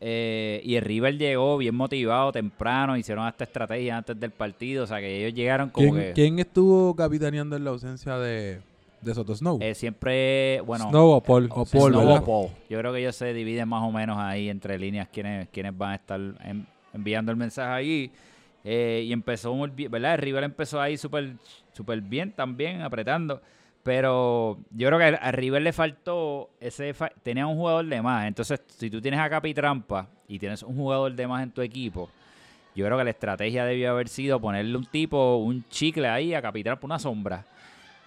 C: Eh, y el River llegó bien motivado temprano, hicieron hasta estrategia antes del partido, o sea que ellos llegaron como
A: ¿Quién,
C: que
A: quién estuvo capitaneando en la ausencia de, de Soto Snow?
C: eh, siempre, bueno,
D: Snow o Paul.
A: o Paul,
C: Snow o Paul. Yo creo que ellos se dividen más o menos ahí entre líneas quienes, quienes van a estar en- enviando el mensaje allí. Eh, y empezó muy bien, ¿verdad? El River empezó ahí súper súper bien también, apretando. Pero yo creo que a River le faltó ese... fa- tenía un jugador de más. Entonces, si tú tienes a Capitrampa y tienes un jugador de más en tu equipo, yo creo que la estrategia debió haber sido ponerle un tipo, un chicle ahí a Capitrampa, una sombra.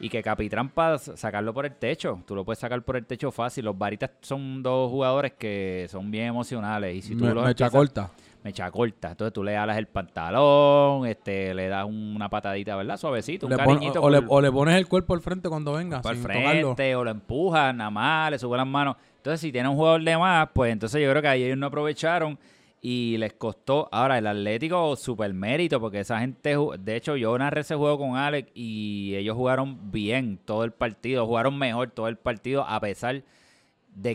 C: Y que Capitrampa sacarlo por el techo. Tú lo puedes sacar por el techo fácil. Los Varitas son dos jugadores que son bien emocionales. Y si tú
A: Me,
C: los empiezas-
A: corta.
C: Mecha corta. Entonces tú le alas el pantalón, este, le das una patadita, ¿verdad? Suavecito, un
A: Le pon-
C: cariñito
A: o, o le, o le pones el cuerpo al frente cuando venga, tocarlo.
C: frente, o lo empujas, nada más, le sube las manos. Entonces, si tiene un jugador de más, pues entonces yo creo que ahí ellos no aprovecharon y les costó. Ahora, el Atlético, super mérito, porque esa gente, de hecho, yo narré ese juego con Alex y ellos jugaron bien todo el partido, jugaron mejor todo el partido, a pesar de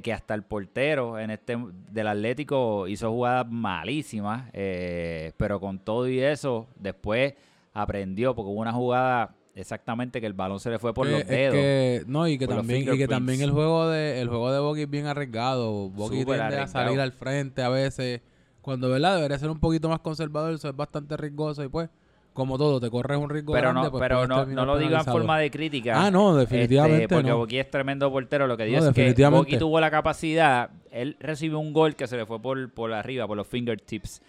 C: que hasta el portero en este del Atlético hizo jugadas malísimas, eh, pero con todo y eso, después aprendió, porque hubo una jugada exactamente que el balón se le fue por los dedos.
A: que- no, y que también, y que también el juego de el juego de Bogi es bien arriesgado.
C: Súper
A: tiende a salir al frente a veces. Cuando verdad debería ser un poquito más conservador, eso es bastante riesgoso y pues, como todo, te corres un riesgo
C: pero
A: grande,
C: no,
A: pues
C: pero no, no lo digo en forma de crítica.
A: Ah, no,
C: este,
A: definitivamente
C: porque
A: no.
C: Boqui es tremendo portero. Lo que digo
A: No,
C: es que. Boqui tuvo la capacidad. Él recibió un gol que se le fue por, por arriba, por los fingertips.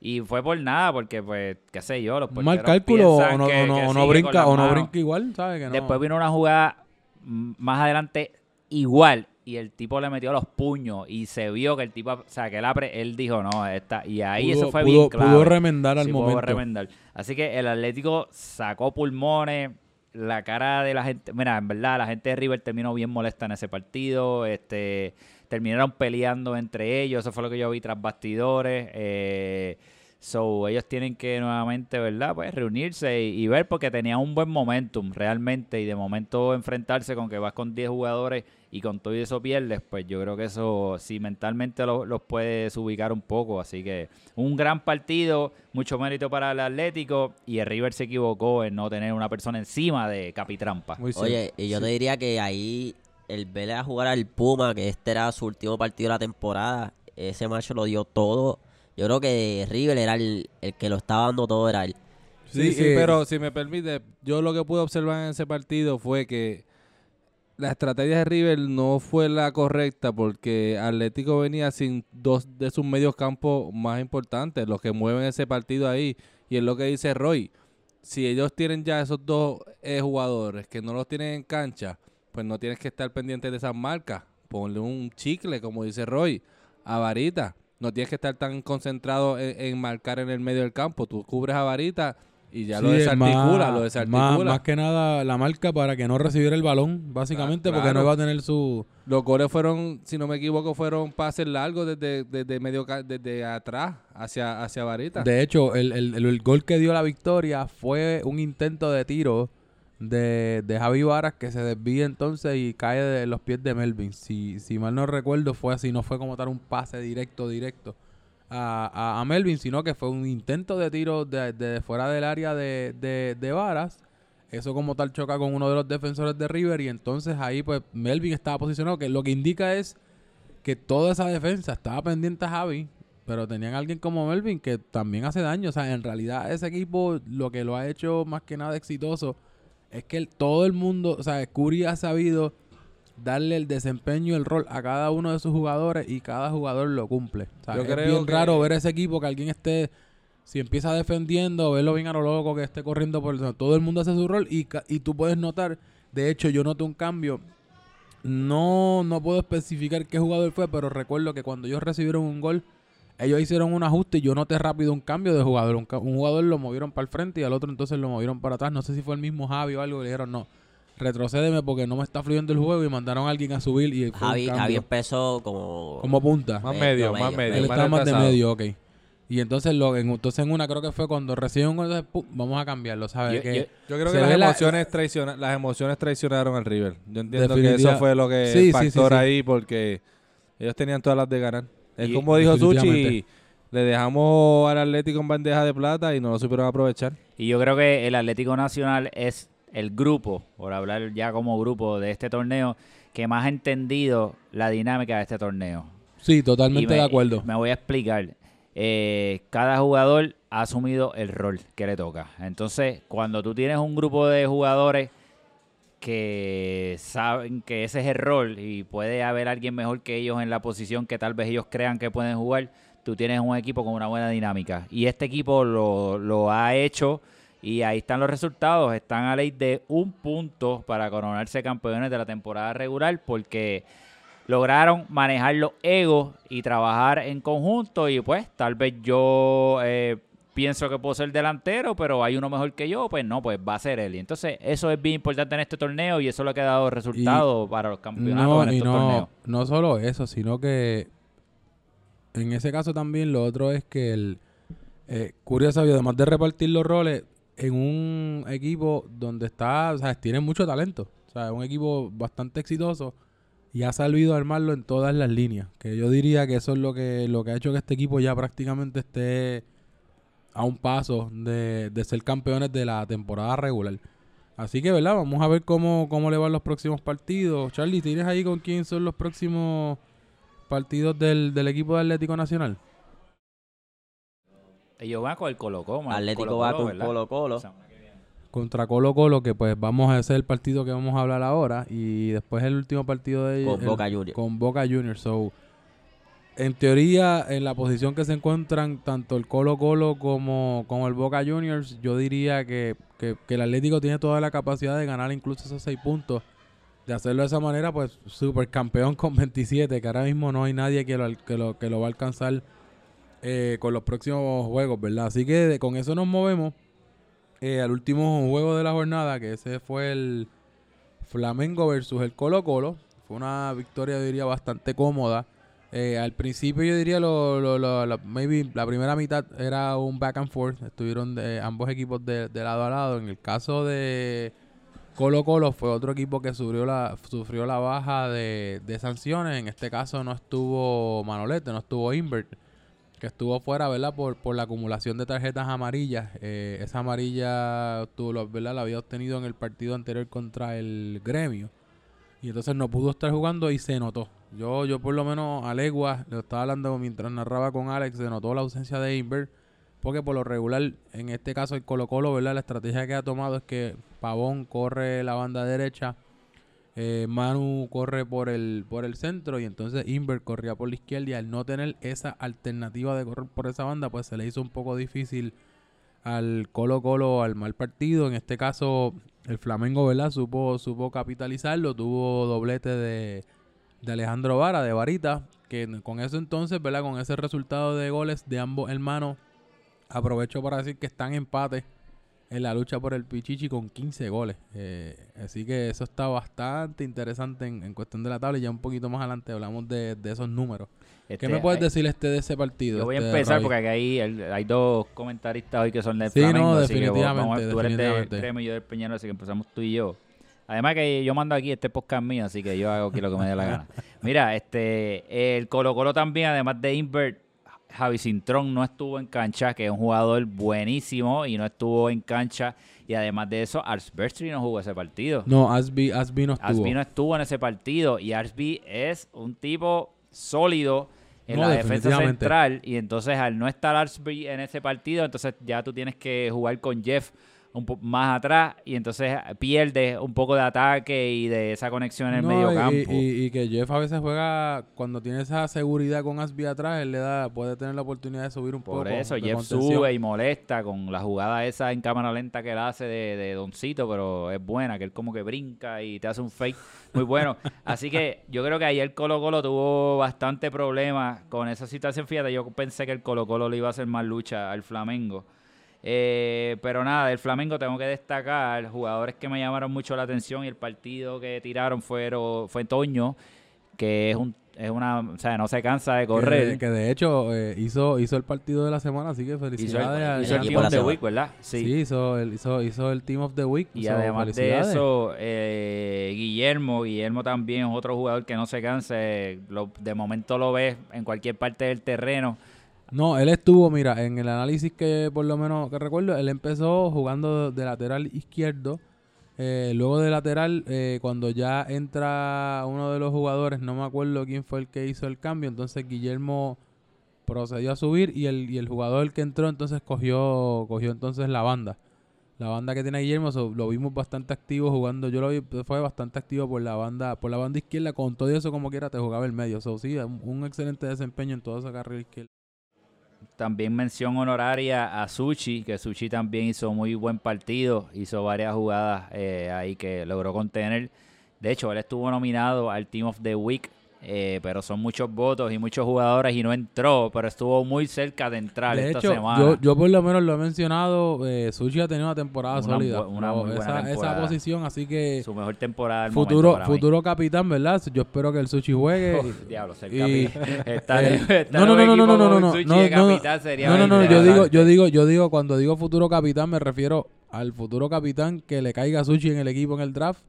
C: Y fue por nada, porque, pues, qué sé yo, los
A: mal cálculo o no,
C: que-
A: o no-
C: que
A: o no brinca o no brinca igual, ¿sabes? Que no.
C: Después vino una jugada mm, más adelante igual y el tipo le metió los puños y se vio que el tipo, o sea, que él, apre- él dijo, no, esta, y ahí
A: pudo,
C: eso fue
A: pudo-
C: bien clave.
A: pudo remendar al
C: Sí, pudo
A: momento.
C: remendar. Así que el Atlético sacó pulmones, la cara de la gente, mira, en verdad la gente de River terminó bien molesta en ese partido, este terminaron peleando entre ellos, eso fue lo que yo vi tras bastidores, eh, so ellos tienen que nuevamente, ¿verdad? Pues reunirse y, y ver porque tenía un buen momentum realmente y de momento enfrentarse con que vas con 10 jugadores y con todo eso pierdes, pues yo creo que eso sí mentalmente lo- los puedes ubicar un poco, así que un gran partido, mucho mérito para el Atlético y el River se equivocó en no tener una persona encima de Capitrampa.
A: Muy.
B: Oye, y yo te diría que ahí el verle a jugar al Puma, que este era su último partido de la temporada, ese macho lo dio todo. Yo creo que River era el, el que lo estaba dando todo, era él.
D: Sí,
A: Sí,
D: sí,
A: eh,
D: pero si me permite, yo lo que pude observar en ese partido fue que la estrategia de River no fue la correcta porque Atlético venía sin dos de sus medios campos más importantes, los que mueven ese partido ahí. Y es lo que dice Roy. Si ellos tienen ya esos dos eh, jugadores que no los tienen en cancha, pues no tienes que estar pendiente de esas marcas. Ponle un chicle, como dice Roy, a Varita. No tienes que estar tan concentrado en, en marcar en el medio del campo. Tú cubres a Varita y ya lo
A: Sí,
D: desarticula,
A: más-
D: lo desarticula.
A: Más, más que nada la marca para que no recibiera el balón, básicamente,
D: Ah,
A: porque no iba a tener su...
D: Los goles fueron, si no me equivoco, fueron pases largos desde, desde medio desde atrás hacia, hacia Varita.
A: De hecho, el, el, el- el gol que dio la victoria fue un intento de tiro de, de Javi Varas que se desvía entonces y cae de los pies de Melvin. Si, si mal no recuerdo, fue así, no fue como tal un pase directo, directo a, a- Melvin, sino que fue un intento de tiro de, de fuera del área de, de, de Varas. Eso como tal choca con uno de los defensores de River y entonces ahí pues Melvin estaba posicionado, que lo que indica es que toda esa defensa estaba pendiente a Javi, pero tenían a alguien como Melvin que también hace daño. O sea, en realidad ese equipo lo que lo ha hecho más que nada exitoso es que todo el mundo, o sea, Curry ha sabido darle el desempeño y el rol a cada uno de sus jugadores y cada jugador lo cumple. O sea,
D: Yo
A: es
D: creo
A: bien
D: que-
A: raro ver ese equipo que alguien esté, si empieza defendiendo, verlo bien a lo loco, que esté corriendo por... sea, todo el mundo hace su rol y, y tú puedes notar, de hecho yo noté un cambio no, no puedo especificar qué jugador fue, pero recuerdo que cuando ellos recibieron un gol, ellos hicieron un ajuste y yo noté rápido un cambio de jugador. Un jugador lo movieron para el frente y al otro entonces lo movieron para atrás. No sé si fue el mismo Javi o algo. Le dijeron, no, retrocédeme porque no me está fluyendo el juego y mandaron a alguien a subir y fue
B: Javi,
A: un
B: Javi empezó como...
A: como punta.
D: Más medio, más
B: medio.
A: Él estaba más de medio, ok. Y entonces, lo, en, entonces en una creo que fue cuando reciben un gol, vamos a cambiarlo, ¿sabes?
C: Yo-
A: Que
C: yo-
D: Yo creo que las
A: la-
D: emociones, traiciona- las emociones traicionaron al River. Yo entiendo que eso fue lo que
A: Sí,
D: factor
A: sí, sí.
D: ahí porque ellos tenían todas las de ganar. Es
C: Y-
D: como dijo Suchi, le dejamos al Atlético en bandeja de plata y no lo supieron aprovechar.
C: Y yo creo que el Atlético Nacional es el grupo, por hablar ya como grupo de este torneo, que más ha entendido la dinámica de este torneo.
A: sí, totalmente
C: me-
A: de acuerdo.
C: Me voy a explicar. Eh, cada jugador ha asumido el rol que le toca. Entonces, cuando tú tienes un grupo de jugadores que saben que ese es el rol y puede haber alguien mejor que ellos en la posición que tal vez ellos crean que pueden jugar, tú tienes un equipo con una buena dinámica. Y este equipo lo, lo ha hecho y ahí están los resultados. Están a ley de un punto para coronarse campeones de la temporada regular porque lograron manejar los egos y trabajar en conjunto y pues tal vez yo eh, pienso que puedo ser delantero, pero hay uno mejor que yo, pues no, pues va a ser él. Y entonces eso es bien importante en este torneo y eso es lo que ha dado resultado para los campeonatos
A: No,
C: en
A: y
C: estos
A: no,
C: torneos.
A: no solo eso, sino que en ese caso también lo otro es que el eh, curioso, además de repartir los roles en un equipo donde está, o sea, tiene mucho talento, o sea, es un equipo bastante exitoso y ha sabido armarlo en todas las líneas, que yo diría que eso es lo que lo que ha hecho que este equipo ya prácticamente esté a un paso de, de ser campeones de la temporada regular. Así que, ¿verdad? Vamos a ver cómo, cómo le van los próximos partidos. Charlie, ¿tienes ahí con quién son los próximos partidos del, del equipo de Atlético Nacional?
C: Ellos van con el Colo Colo.
B: Atlético va con Colo Colo.
A: Contra Colo Colo, que pues vamos a hacer el partido que vamos a hablar ahora. Y después el último partido de
B: Con
A: el-
B: Boca Juniors.
A: Con Boca Juniors. So, en teoría, en la posición que se encuentran tanto el Colo Colo como, como el Boca Juniors, yo diría que, que- que el Atlético tiene toda la capacidad de ganar incluso esos seis puntos. De hacerlo de esa manera, pues supercampeón con 27, que ahora mismo no hay nadie que lo, al- que lo, que lo va a alcanzar eh, con los próximos juegos, ¿verdad? Así que de- con eso nos movemos eh, al último juego de la jornada, que ese fue el Flamengo versus el Colo Colo. Fue una victoria, yo diría, bastante cómoda. Eh, al principio yo diría lo, lo- lo- maybe la primera mitad era un back and forth. Estuvieron de, ambos equipos de, de lado a lado. En el caso de Colo Colo fue otro equipo que sufrió la, sufrió la baja de, de sanciones. En este caso no estuvo Manolete, no estuvo Invert, que estuvo fuera, ¿verdad? Por, por la acumulación de tarjetas amarillas. Eh, esa amarilla lo- ¿verdad? La había obtenido en el partido anterior contra el gremio. Y entonces no pudo estar jugando y se notó. Yo, yo por lo menos a legua, lo estaba hablando mientras narraba con Alex, se notó la ausencia de Invert. Porque por lo regular, en este caso el Colo Colo, ¿verdad? La estrategia que ha tomado es que Pavón corre la banda derecha, eh, Manu corre por el, por el centro y entonces Invert corría por la izquierda y al no tener esa alternativa de correr por esa banda, pues se le hizo un poco difícil al Colo Colo al mal partido. En este caso, el Flamengo, ¿verdad? Supo, supo capitalizarlo, tuvo doblete de, de Alejandro Vara, de Varita, que con eso entonces, ¿verdad? Con ese resultado de goles de ambos hermanos, aprovecho para decir que están empate en la lucha por el Pichichi con 15 goles. Eh, así que eso está bastante interesante en, en cuestión de la tabla y ya un poquito más adelante hablamos de, de esos números. ¿Qué
C: Este,
A: me puedes
C: hay-
A: decir este de ese partido?
C: Yo voy a
A: este,
C: empezar
A: Ravi?
C: porque aquí hay, el- hay dos comentaristas hoy que son del
A: Sí, no,
C: Flamengo. así que vamos a-
A: definitivamente,
C: tú eres del
A: definitivamente.
C: Gremio y yo del Peñarol, así que empezamos tú y yo. Además que yo mando aquí este podcast mío, así que yo hago aquí lo que me dé la gana. Mira, este el Colo Colo también, además de Invert, Javi Cintrón no estuvo en cancha, que es un jugador buenísimo y no estuvo en cancha. Y además de eso, Arsberstry no jugó ese partido.
A: No, Asby, Asby no estuvo.
C: Arsby no estuvo en ese partido y Arsby es un tipo sólido en
A: No,
C: la defensa central y entonces al no estar Arsby en ese partido, entonces ya tú tienes que jugar con Jeff un poco más atrás y entonces pierdes un poco de ataque y de esa conexión en el
A: No,
C: medio campo.
A: Y, y que Jeff a veces juega, cuando tiene esa seguridad con Asby atrás, él le da, puede tener la oportunidad de subir un
C: Por
A: poco.
C: eso
A: de
C: Jeff
A: contención.
C: sube y molesta con la jugada esa en cámara lenta que él hace de, de Doncito, pero es buena, que él como que brinca y te hace un fake muy bueno. Así que yo creo que ayer Colo Colo tuvo bastante problemas con esa situación. Fíjate, yo pensé que el Colo Colo le iba a hacer más lucha al Flamengo. Eh, pero nada, del Flamengo tengo que destacar jugadores que me llamaron mucho la atención y el partido que tiraron fueron, fue Toño, que es un es una, o sea, no se cansa de correr.
A: que de hecho eh, hizo, hizo el partido de la semana, así que
C: hizo el,
A: felicidades. al-
C: hizo el Team of the. Week, ¿verdad?
A: sí,
C: Sí.
A: hizo, el, hizo, hizo el Team of the Week.
C: Y además de
A: felicidades.
C: eso, eh, Guillermo, Guillermo también es otro jugador que no se canse. Lo- de momento lo ves en cualquier parte del terreno.
A: No, él estuvo, mira, en el análisis que por lo menos que recuerdo, él empezó jugando de lateral izquierdo. eh, luego de lateral, eh, cuando ya entra uno de los jugadores, no me acuerdo quién fue el que hizo el cambio, entonces Guillermo procedió a subir y el, y el jugador que entró entonces cogió, cogió entonces la banda. La banda que tiene Guillermo lo vimos bastante activo jugando. Yo lo vi, fue bastante activo por la banda, por la banda izquierda. Con todo eso, como quiera, te jugaba el medio. So, sí, un excelente desempeño en toda esa carrera izquierda.
C: También mención honoraria a Suchi, que Suchi también hizo muy buen partido, hizo varias jugadas eh, ahí que logró contener. De hecho, él estuvo nominado al Team of the Week, eh, pero son muchos votos y muchos jugadores y no entró, pero estuvo muy cerca de entrar
A: De
C: esta
A: hecho,
C: semana.
A: yo, yo por lo menos lo he mencionado. Eh, Sushi ha tenido una temporada
C: Una
A: sólida.
C: bu- una
A: No,
C: muy buena
A: esa, posición, así que
C: Su mejor temporada del
A: futuro
C: mí.
A: futuro capitán, ¿verdad? Yo espero que el Sushi juegue.
C: Uf, diablo, ser
A: y-
C: capitán. Estar-
A: eh,
C: estar
A: no, no, no, no, no, no, no, no,
C: capitán sería
A: No, no, no, yo digo, yo digo, yo digo, cuando digo futuro capitán, me refiero al futuro capitán que le caiga Sushi en el equipo en el draft.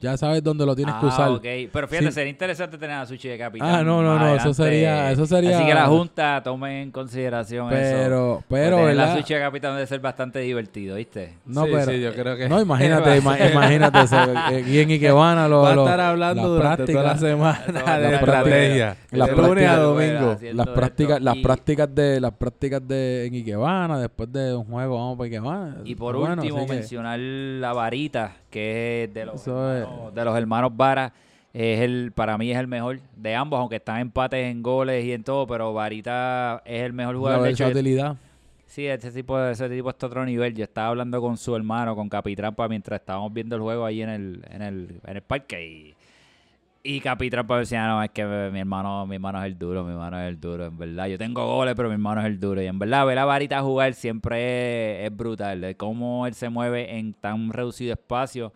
A: Ya sabes dónde lo tienes que
C: Ah,
A: usar.
C: ok. Pero fíjate,
A: Sí.
C: sería interesante tener a Sushi de capitán.
A: Ah, no, no, no, eso sería- eso sería-
C: Así que la Junta tome en consideración eso.
A: Pero, pero,
C: Tener la. Sushi de capitán debe ser bastante divertido, ¿viste?
A: No,
D: Sí,
A: pero.
D: sí, yo creo que-
A: No, imagínate, ima- imagínate. eh, Guillén y Quebana lo,
D: Va a estar hablando
A: las
D: durante toda la semana de estrategia.
A: las
D: de lunes a domingo.
A: las prácticas, las prácticas de las prácticas de en Ikebana, después de un juego vamos para Ikebana.
C: Y por
A: Bueno,
C: último, mencionar la varita, que es de los,
A: Eso es-
C: de los hermanos Vara. Es el, para mí es el mejor de ambos, aunque están empates en goles y en todo, pero Varita es el mejor
A: la
C: jugador. De hecho,
A: versatilidad.
C: Sí, ese tipo, ese tipo está a otro nivel. Yo estaba hablando con su hermano, con Capitrampa, mientras estábamos viendo el juego ahí en el, en el, en el parque. Y, y Capitrampa decía, no, es que mi hermano, mi hermano es el duro, mi hermano es el duro. En verdad, yo tengo goles, pero mi hermano es el duro. Y en verdad, ver a Varita jugar siempre es, es brutal. De cómo él se mueve en tan reducido espacio.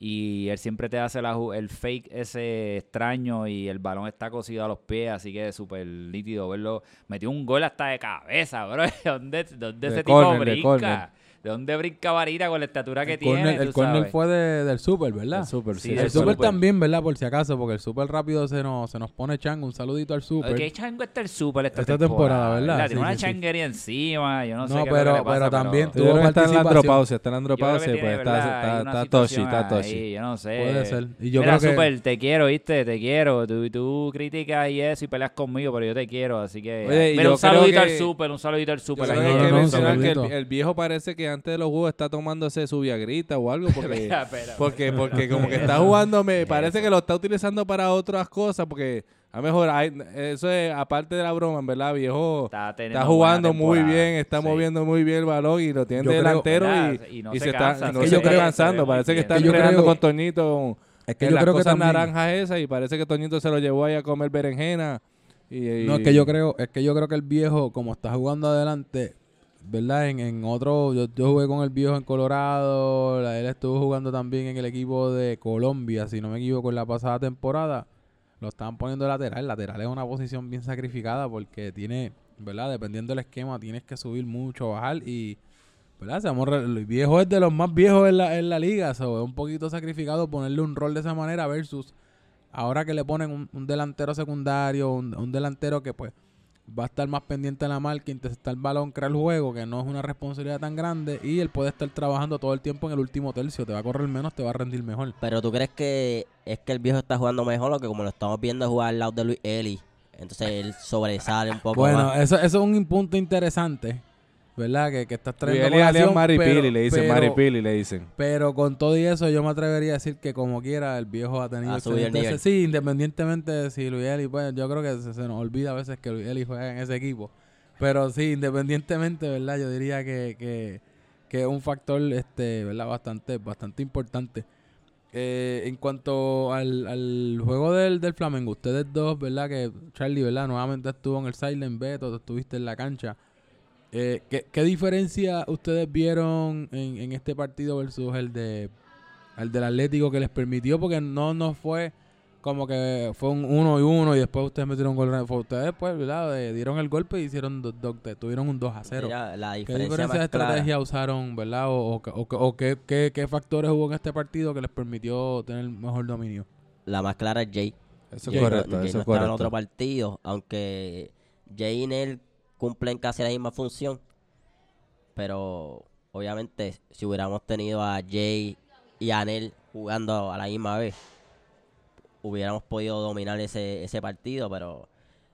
C: Y él siempre te hace la el fake ese extraño y el balón está cosido a los pies, así que es súper nítido verlo. Metió un gol hasta de cabeza, bro. ¿De dónde, dónde
D: De
C: ese tipo brinca? ¿De dónde brinca Varita con la estatura que
A: El
C: tiene?
A: corner, el corner
C: sabes?
A: fue de- del Super, ¿verdad?
D: El Super,
C: Sí,
D: sí.
C: el
A: Super
C: Super.
A: también, ¿verdad? Por si acaso, porque el Super rápido se nos, se nos pone chango. Un saludito al Super.
C: Ok, chango está el super esta,
A: Esta temporada, ¿verdad?
C: Tiene
A: Sí,
C: una
A: sí,
C: changuería encima, yo no, sé
A: No,
C: qué
A: pero-
C: le pasa,
A: pero también
D: Yo
A: tuvo
D: está en la andropausia, está en la andropausia, pues está, está, Toshi, está Toshi.
C: yo no sé.
A: Puede ser. Y yo
C: Mira,
A: creo que
C: Super, te quiero, ¿viste? Te quiero. Tú, tú criticas y eso y peleas conmigo, pero yo te quiero, así que...
D: Oye,
C: un saludito al Super, un saludito al Super.
D: que el viejo parece que antes de los juegos está tomándose su viagrita o algo porque
C: Espera, espera,
D: porque porque como que está jugando me parece que lo está utilizando para otras cosas porque a mejor hay- eso es aparte de la broma, en verdad, viejo
C: Está,
D: jugando muy bien, está
C: sí.
D: moviendo muy bien el balón y lo tiene
A: Yo creo-
D: delantero y,
C: Y no
D: y
C: se
D: se
C: cansa,
D: está,
C: es
D: no
C: que
D: se
C: yo
D: está
C: creo-
D: cansando, parece que está
A: que
D: entrenando con Toñito
A: es que
D: en
A: yo
D: las
A: creo que
D: cosas
A: también-
D: naranjas esas y parece que Toñito se lo llevó ahí a comer berenjena y, y-
A: No, es que yo creo, es que yo creo que el viejo, como está jugando adelante, ¿verdad? En, en otro, yo, yo jugué con el viejo en Colorado, él estuvo jugando también en el equipo de Colombia, si no me equivoco, en la pasada temporada. Lo estaban poniendo lateral. Lateral es una posición bien sacrificada porque tiene, ¿verdad? Dependiendo del esquema, tienes que subir mucho, bajar y, ¿verdad? Seamos el viejo es de los más viejos en la, en la liga, so, es un poquito sacrificado ponerle un rol de esa manera versus ahora que le ponen un, un delantero secundario, un, un delantero que pues va a estar más pendiente de la marca, interceptar el balón, crear el juego, que no es una responsabilidad tan grande y él puede estar trabajando todo el tiempo en el último tercio, te va a correr menos, te va a rendir mejor.
B: Pero tú crees que es que el viejo está jugando mejor o que como lo estamos viendo jugar al lado de Luis Eli, entonces él sobresale un poco
A: Bueno,
B: más.
A: eso, eso es un punto interesante, ¿verdad? Que, que estás trayendo
D: alias
A: colación,
D: Maripili,
A: pero-
D: le dicen Maripili, le dicen.
A: Pero con todo y eso, yo me atrevería a decir que como quiera, el viejo ha tenido excelente-
B: nivel.
A: Sí, independientemente de si Luis Eli, pues yo creo que se, se nos olvida a veces que Luis Eli juega en ese equipo. Pero sí, independientemente, ¿verdad? Yo diría que, que, que es un factor, este, ¿verdad? Bastante, bastante importante. Eh, en cuanto al, al juego del, del Flamengo, ustedes dos, ¿verdad? Que Charlie, ¿verdad? Nuevamente estuvo en el Silent Beto, tú estuviste en la cancha. Eh, ¿qué, qué diferencia ustedes vieron en, en este partido versus el de el del Atlético que les permitió? Porque no nos fue como que fue un uno y uno y después ustedes metieron un gol. Fue ustedes, pues, ¿verdad? De- dieron el golpe y hicieron dos, dos- tuvieron un 2 a 0.
B: Mira, la
A: ¿Qué
B: diferencia,
A: diferencia de
B: clara-
A: estrategia usaron, verdad? O, o, o- o qué, qué- qué factores hubo en este partido que les permitió tener mejor dominio?
B: la más clara es Jay.
D: Eso es correcto,
B: Jay
D: eso
B: no estaba en otro
D: correcto.
B: partido, aunque Jay y Nel cumplen casi la misma función. Pero obviamente, si hubiéramos tenido a Jay y a Nel jugando a la misma vez, hubiéramos podido dominar ese, ese partido. Pero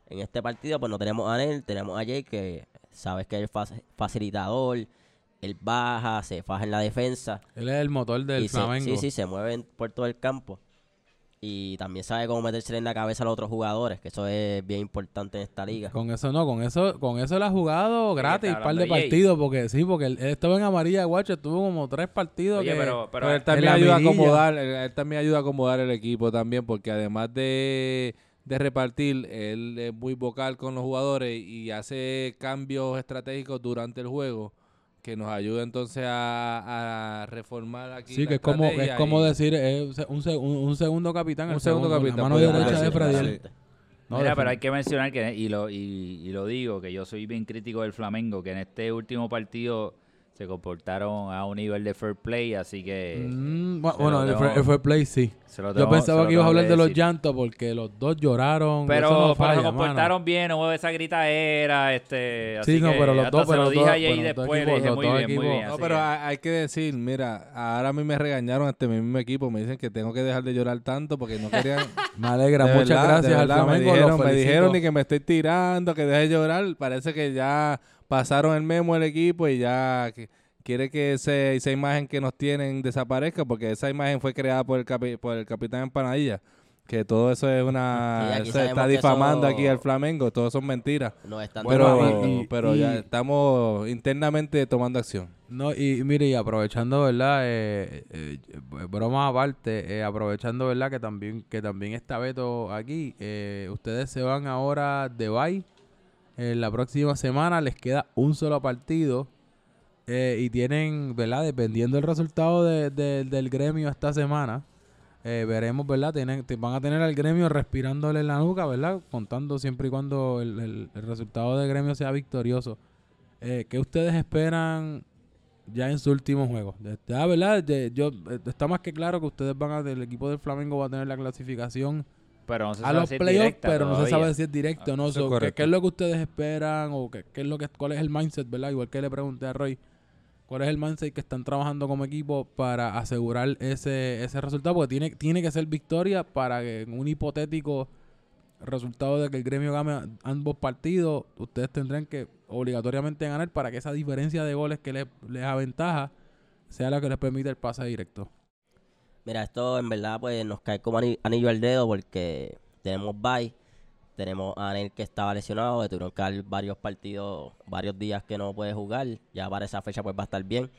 B: en este partido, pues no tenemos a Nel, tenemos a Jay que sabes que es el fac- facilitador, él baja, se faja en la defensa.
A: Él es el motor del
B: y se- sí, sí, se mueve por todo el campo. Y también sabe cómo meterse en la cabeza a los otros jugadores, que eso es bien importante en esta liga.
A: Con eso no, con eso, con eso él ha jugado gratis un par de partidos, porque sí, porque él, él estaba en amarilla de guacho, tuvo como tres partidos
C: Oye,
A: que
C: pero, pero,
D: Pero él también ayuda a acomodar, él, él también ayuda a acomodar el equipo también, porque además de, de repartir, él es muy vocal con los jugadores y hace cambios estratégicos durante el juego que nos ayuda entonces a, a reformar aquí.
A: sí,
D: la
A: que es como, es como decir es un, se- un- un segundo capitán,
D: Un segundo
A: la
D: capitán,
A: mano derecha de. No,
C: Mira, pero hay que mencionar que, y lo, y, y lo digo, que yo soy bien crítico del Flamengo, que en este último partido se comportaron a un nivel de fair play, así que
A: Mm, bueno, el,
C: tengo-
A: fair- el fair play sí.
C: se lo
A: Yo
C: tengo-
A: pensaba que ibas a
C: tengo
A: hablar de los llantos porque los dos lloraron.
C: Pero,
A: eso no
C: pero
A: falla,
C: se
A: mano.
C: comportaron bien, no hubo esa gritaera, este, así
A: Sí, no,
C: que
A: pero los
C: hasta
A: dos-
C: se
A: pero
C: lo
A: los
C: dije
A: dos-
C: a Jay
A: bueno, los dos
C: después, le dije muy bien, muy bien.
D: No, pero
C: que-
D: hay, que decir, mira, ahora a mí me regañaron este mismo equipo, me dicen que tengo que dejar de llorar tanto porque no querían...
A: Me alegra,
D: De
A: muchas
D: verdad,
A: gracias al Flamengo.
D: Me dijeron, me dijeron ni que me estoy tirando, que deje de llorar. Parece que ya pasaron el memo el equipo y ya que- quiere que ese, esa imagen que nos tienen desaparezca porque esa imagen fue creada por el, capi- por el capitán Empanadilla. Que todo eso es una... eso está difamando
B: eso-
D: aquí al Flamengo, todo son mentiras.
B: Nos están
D: Pero,
A: y- y-
D: pero
A: y-
D: ya estamos internamente tomando acción.
A: No, y mire, y aprovechando, ¿verdad? Eh, eh, eh, broma aparte, eh, aprovechando, ¿verdad? Que también, que también está Beto aquí. eh, ustedes se van ahora de bye. En la próxima semana les queda un solo partido. eh, y tienen, ¿verdad? Dependiendo del resultado de- de- del gremio esta semana. eh, veremos, ¿verdad? Van a tener al gremio respirándole en la nuca, ¿verdad? Contando siempre y cuando el, el- resultado del gremio sea victorioso. Eh, ¿Qué ustedes esperan ya en su último juego? Ya, ¿verdad? De- yo, eh, está más que claro que ustedes van a, el equipo del Flamengo va a tener la clasificación
C: pero no se
A: a
C: sabe
A: los
C: si
A: playoffs, pero no se sabe si es directo o no.
D: es
A: So, ¿qué,
D: correcto.
A: qué es lo que ustedes esperan o qué, qué es lo que, cuál es el mindset, ¿verdad? Igual que le pregunté a Roy, ¿cuál es el mindset que están trabajando como equipo para asegurar ese, ese resultado? Porque tiene, tiene que ser victoria para que en un hipotético resultado de que el gremio gane ambos partidos, ustedes tendrán que obligatoriamente ganar para que esa diferencia de goles que les, les aventaja sea la que les permite el pase directo.
B: Mira, esto en verdad pues nos cae como ani- anillo al dedo porque tenemos bye, tenemos a Anel que estaba lesionado, que tuvieron que dar varios partidos, varios días que no puede jugar, ya para esa fecha pues va a estar bien.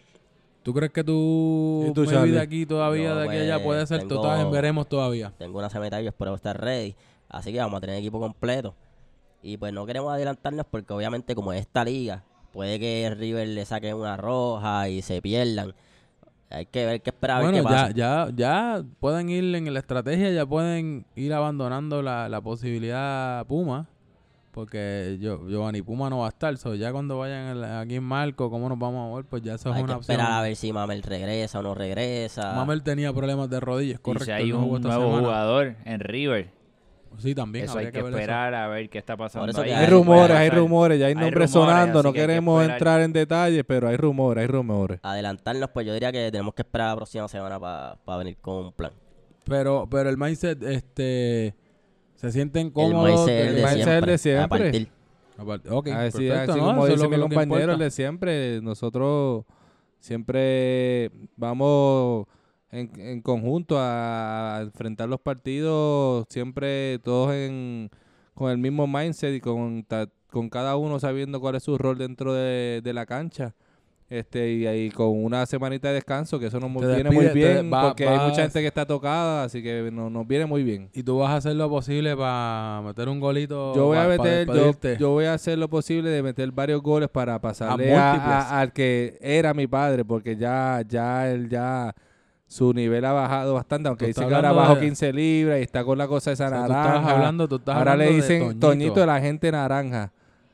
A: ¿Tú crees que tú,
D: ¿Y tú,
A: de aquí todavía, de aquí a allá,
B: pues,
A: puede ser
B: tengo-
A: total, veremos todavía?
B: Tengo una semana y espero estar ready, así que vamos a tener equipo completo. Y pues no queremos adelantarnos porque obviamente como es esta liga, puede que River le saque una roja y se pierdan. Hay que ver qué esperar, a ver
A: Bueno,
B: qué
A: ya,
B: pasa.
A: ya, ya pueden ir en la estrategia, ya pueden ir abandonando la, la posibilidad Puma, porque yo, Giovanni Puma no va a estar, so ya cuando vayan en la- aquí en Marco, cómo nos vamos a mover, pues ya eso es
B: Hay que
A: una opción.
B: esperar a ver si Mamel regresa o no regresa.
A: Mamel tenía problemas de rodillas,
C: Y
A: correcto.
C: si hay
A: no
C: un nuevo
A: semana.
C: jugador en River,
A: Sí, también.
C: eso hay que,
A: eso.
C: esperar a ver qué está pasando
B: eso
C: ahí.
B: que
D: Hay
B: Hay
D: rumores, hay rumores, ya hay
C: Hay
D: nombres
C: rumores,
D: sonando, no
C: que hay que
D: queremos entrar en detalles, pero hay rumores, hay rumores.
B: adelantarnos, pues yo diría que tenemos que esperar la próxima semana para venir con un plan.
A: Pero, pero el mindset, este, se sienten
B: El
A: cómodos.
B: mindset
A: que-
B: es
D: el
B: de
D: mindset
B: siempre.
D: de siempre.
B: A partir.
D: Así,
A: perfecto,
D: así
A: ¿no?
D: como dice mi compañero, el de siempre, nosotros siempre vamos en, en conjunto a, a enfrentar los partidos, siempre todos en, con el mismo mindset y con, ta- con cada uno sabiendo cuál es su rol dentro de, de la cancha. Este, y ahí con una semanita de descanso, que eso nos
A: Te
D: viene muy
A: despide-
D: bien,
A: va-
D: porque hay mucha gente que está tocada, así que no- nos viene muy bien.
A: Y tú vas a hacer lo posible para meter un golito.
D: Yo voy a meter, yo, yo voy a hacer lo posible de meter varios goles para pasarle
A: A
D: a-
A: múltiples.
D: a- al que era mi padre, porque ya, ya él ya su nivel ha bajado bastante, aunque dice que ahora bajó
A: de-
D: 15 libras y está con la cosa esa
A: O sea, tú
D: naranja.
A: estabas hablando, tú estás
D: ahora le
A: de
D: dicen Toñito de la gente naranja.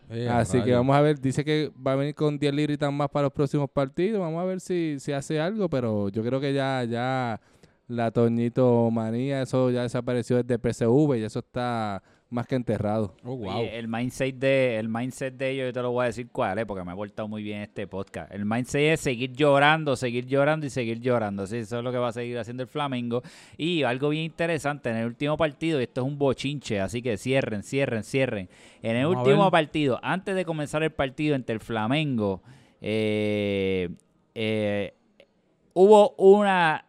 A: Eh,
D: Así que vamos a ver, dice que va a venir con 10 libritas más para los próximos partidos. Vamos a ver si, si hace algo, pero yo creo que ya, ya la Toñito manía, eso ya desapareció desde PSV y eso está más que enterrado.
A: Oh, wow.
C: Oye, el mindset de el mindset de ellos yo te lo voy a decir cuál es porque me he portado muy bien este podcast. El mindset es seguir llorando, seguir llorando y seguir llorando. Así eso es lo que va a seguir haciendo el Flamengo. Y algo bien interesante en el último partido, y esto es un bochinche, así que cierren, cierren, cierren. En el
A: Vamos
C: último partido, antes de comenzar el partido entre el Flamengo, eh, eh, hubo una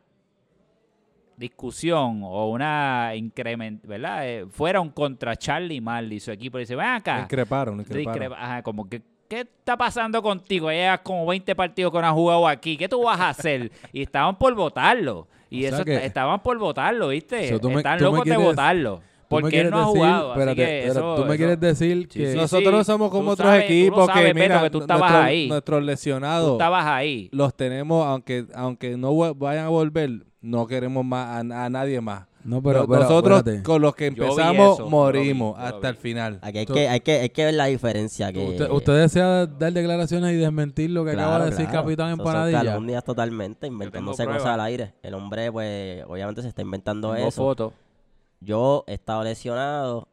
C: discusión o una incremento, ¿verdad? Eh, fueron contra Charlie Marley y su equipo. Dice, ven acá.
D: Increparon, increparon.
C: Ajá, como que, ¿qué está pasando contigo? Ya llevas como 20 partidos que no has jugado aquí. ¿Qué tú vas a hacer? y estaban por votarlo. Y
A: O
C: eso
A: que-
C: estaban por votarlo, ¿viste?
A: Me-
C: Están locos de votarlo. Porque él no ha jugado.
A: espérate,
C: que
A: espérate,
C: eso-
A: tú me
C: eso-
A: quieres decir
C: Sí,
A: que
C: sí,
D: Nosotros no somos como otros
C: sabes-
D: equipos
C: sabes,
D: que,
C: Beto,
D: mira,
C: que tú estabas ahí.
D: nuestros
C: tú
D: lesionados
C: estabas ahí.
D: los tenemos, aunque aunque no vayan a volver, no queremos más a, a nadie más.
A: No, pero,
D: Nos-
A: pero
D: Nosotros
A: espérate.
D: con los que empezamos
C: eso, yo lo
D: morimos
C: vi, yo lo
D: hasta
C: vi.
D: el final.
B: Aquí hay que, hay que, hay que ver la diferencia. Que,
A: ¿Usted, usted desea dar declaraciones y desmentir lo que acaba
B: Claro,
A: de decir
B: claro.
A: Capitán
B: Eso son
A: Empanadilla?
B: calumnias totalmente, inventándose cosas al aire. El hombre, pues, obviamente se está inventando
C: Tengo
B: eso.
C: fotos.
B: Yo he estado lesionado,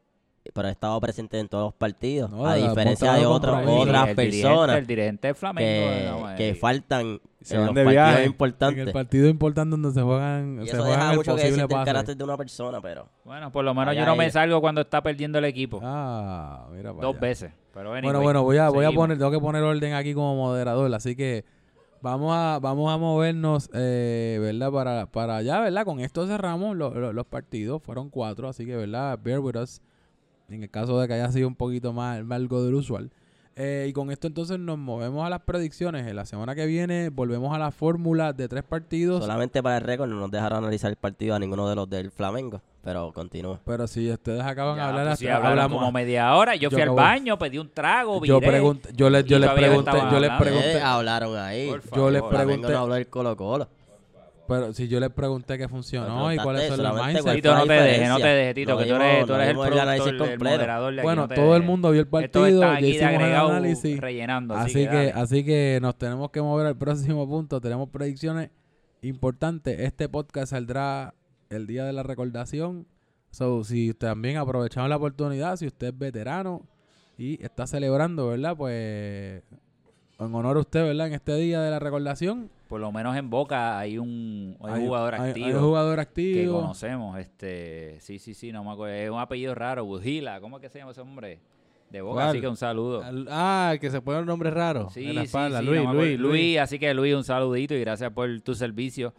B: pero he estado presente en todos los partidos.
A: No,
B: a diferencia de otras
C: el dirigente-
B: personas
C: el dirigente de Flamengo.
B: que,
C: no,
B: que faltan
D: Se
B: en
D: van
B: los
D: de
B: partidos
D: viaje.
A: En
B: importantes.
A: el partido importante donde se juegan,
B: y
A: se
B: eso
A: juegan
B: deja
A: el
B: mucho que
A: posible
B: del carácter de una persona, pero
C: Bueno, por lo menos yo no me salgo cuando está perdiendo el equipo.
A: Ah, mira para
C: Dos
A: allá.
C: veces. Pero
A: Bueno,
C: anyway,
A: bueno, voy a, voy a poner, tengo que poner orden aquí como moderador, así que vamos a, vamos a movernos, eh, ¿verdad? Para, para allá, ¿verdad? Con esto cerramos lo- lo- los partidos, fueron cuatro, así que, ¿verdad? Bear with us, en el caso de que haya sido un poquito más, más algo del usual. Eh, y con esto entonces nos movemos a las predicciones. En la semana que viene volvemos a la fórmula de tres partidos.
B: solamente para el récord no nos dejaron analizar el partido a ninguno de los del Flamengo. Pero continúa.
A: Pero si ustedes acaban de hablar,
C: pues, sí,
A: hablamos.
C: como media hora. Yo,
A: Yo
C: fui al baño, pedí un trago,
A: yo
C: viré.
A: pregunté, yo les, yo les pregunté,
C: estaban
A: yo les pregunté,
B: Eh, hablaron ahí.
C: Por
A: yo les.
B: Flamengo
A: pregunté,
B: no habló del Colo Colo.
A: Pero si yo les pregunté que funcionó y cuáles son mindsets.
B: solamente
C: Tito, no te dejes, no te dejes, Tito, que tú eres, tú eres el productor, el moderador de aquí.
A: Bueno,
C: no
A: todo el mundo vio el partido, ya el
C: agregado
A: análisis.
C: rellenando.
A: Así que, así que nos tenemos que mover al próximo punto. Tenemos predicciones importantes. Este podcast saldrá el día de la recordación. So, si también aprovechamos la oportunidad, si usted es veterano y está celebrando, ¿verdad? Pues en honor a usted, ¿verdad? En este día de la recordación.
C: Por lo menos en Boca hay un, hay un
A: hay-
C: jugador
A: hay-
C: activo.
A: Hay un jugador
C: que
A: activo.
C: conocemos, este, sí, sí, sí, no me acuerdo, es un apellido raro, Bujila, ¿cómo es que se llama ese hombre? De Boca,
D: ¿Cuál?
C: así que un saludo.
D: Al- Ah, que se pone el nombre raro
C: Sí,
D: en la espalda.
C: sí,
D: Luis,
C: no.
D: Luis, Luis,
C: así que Luis, un saludito y gracias por tu servicio.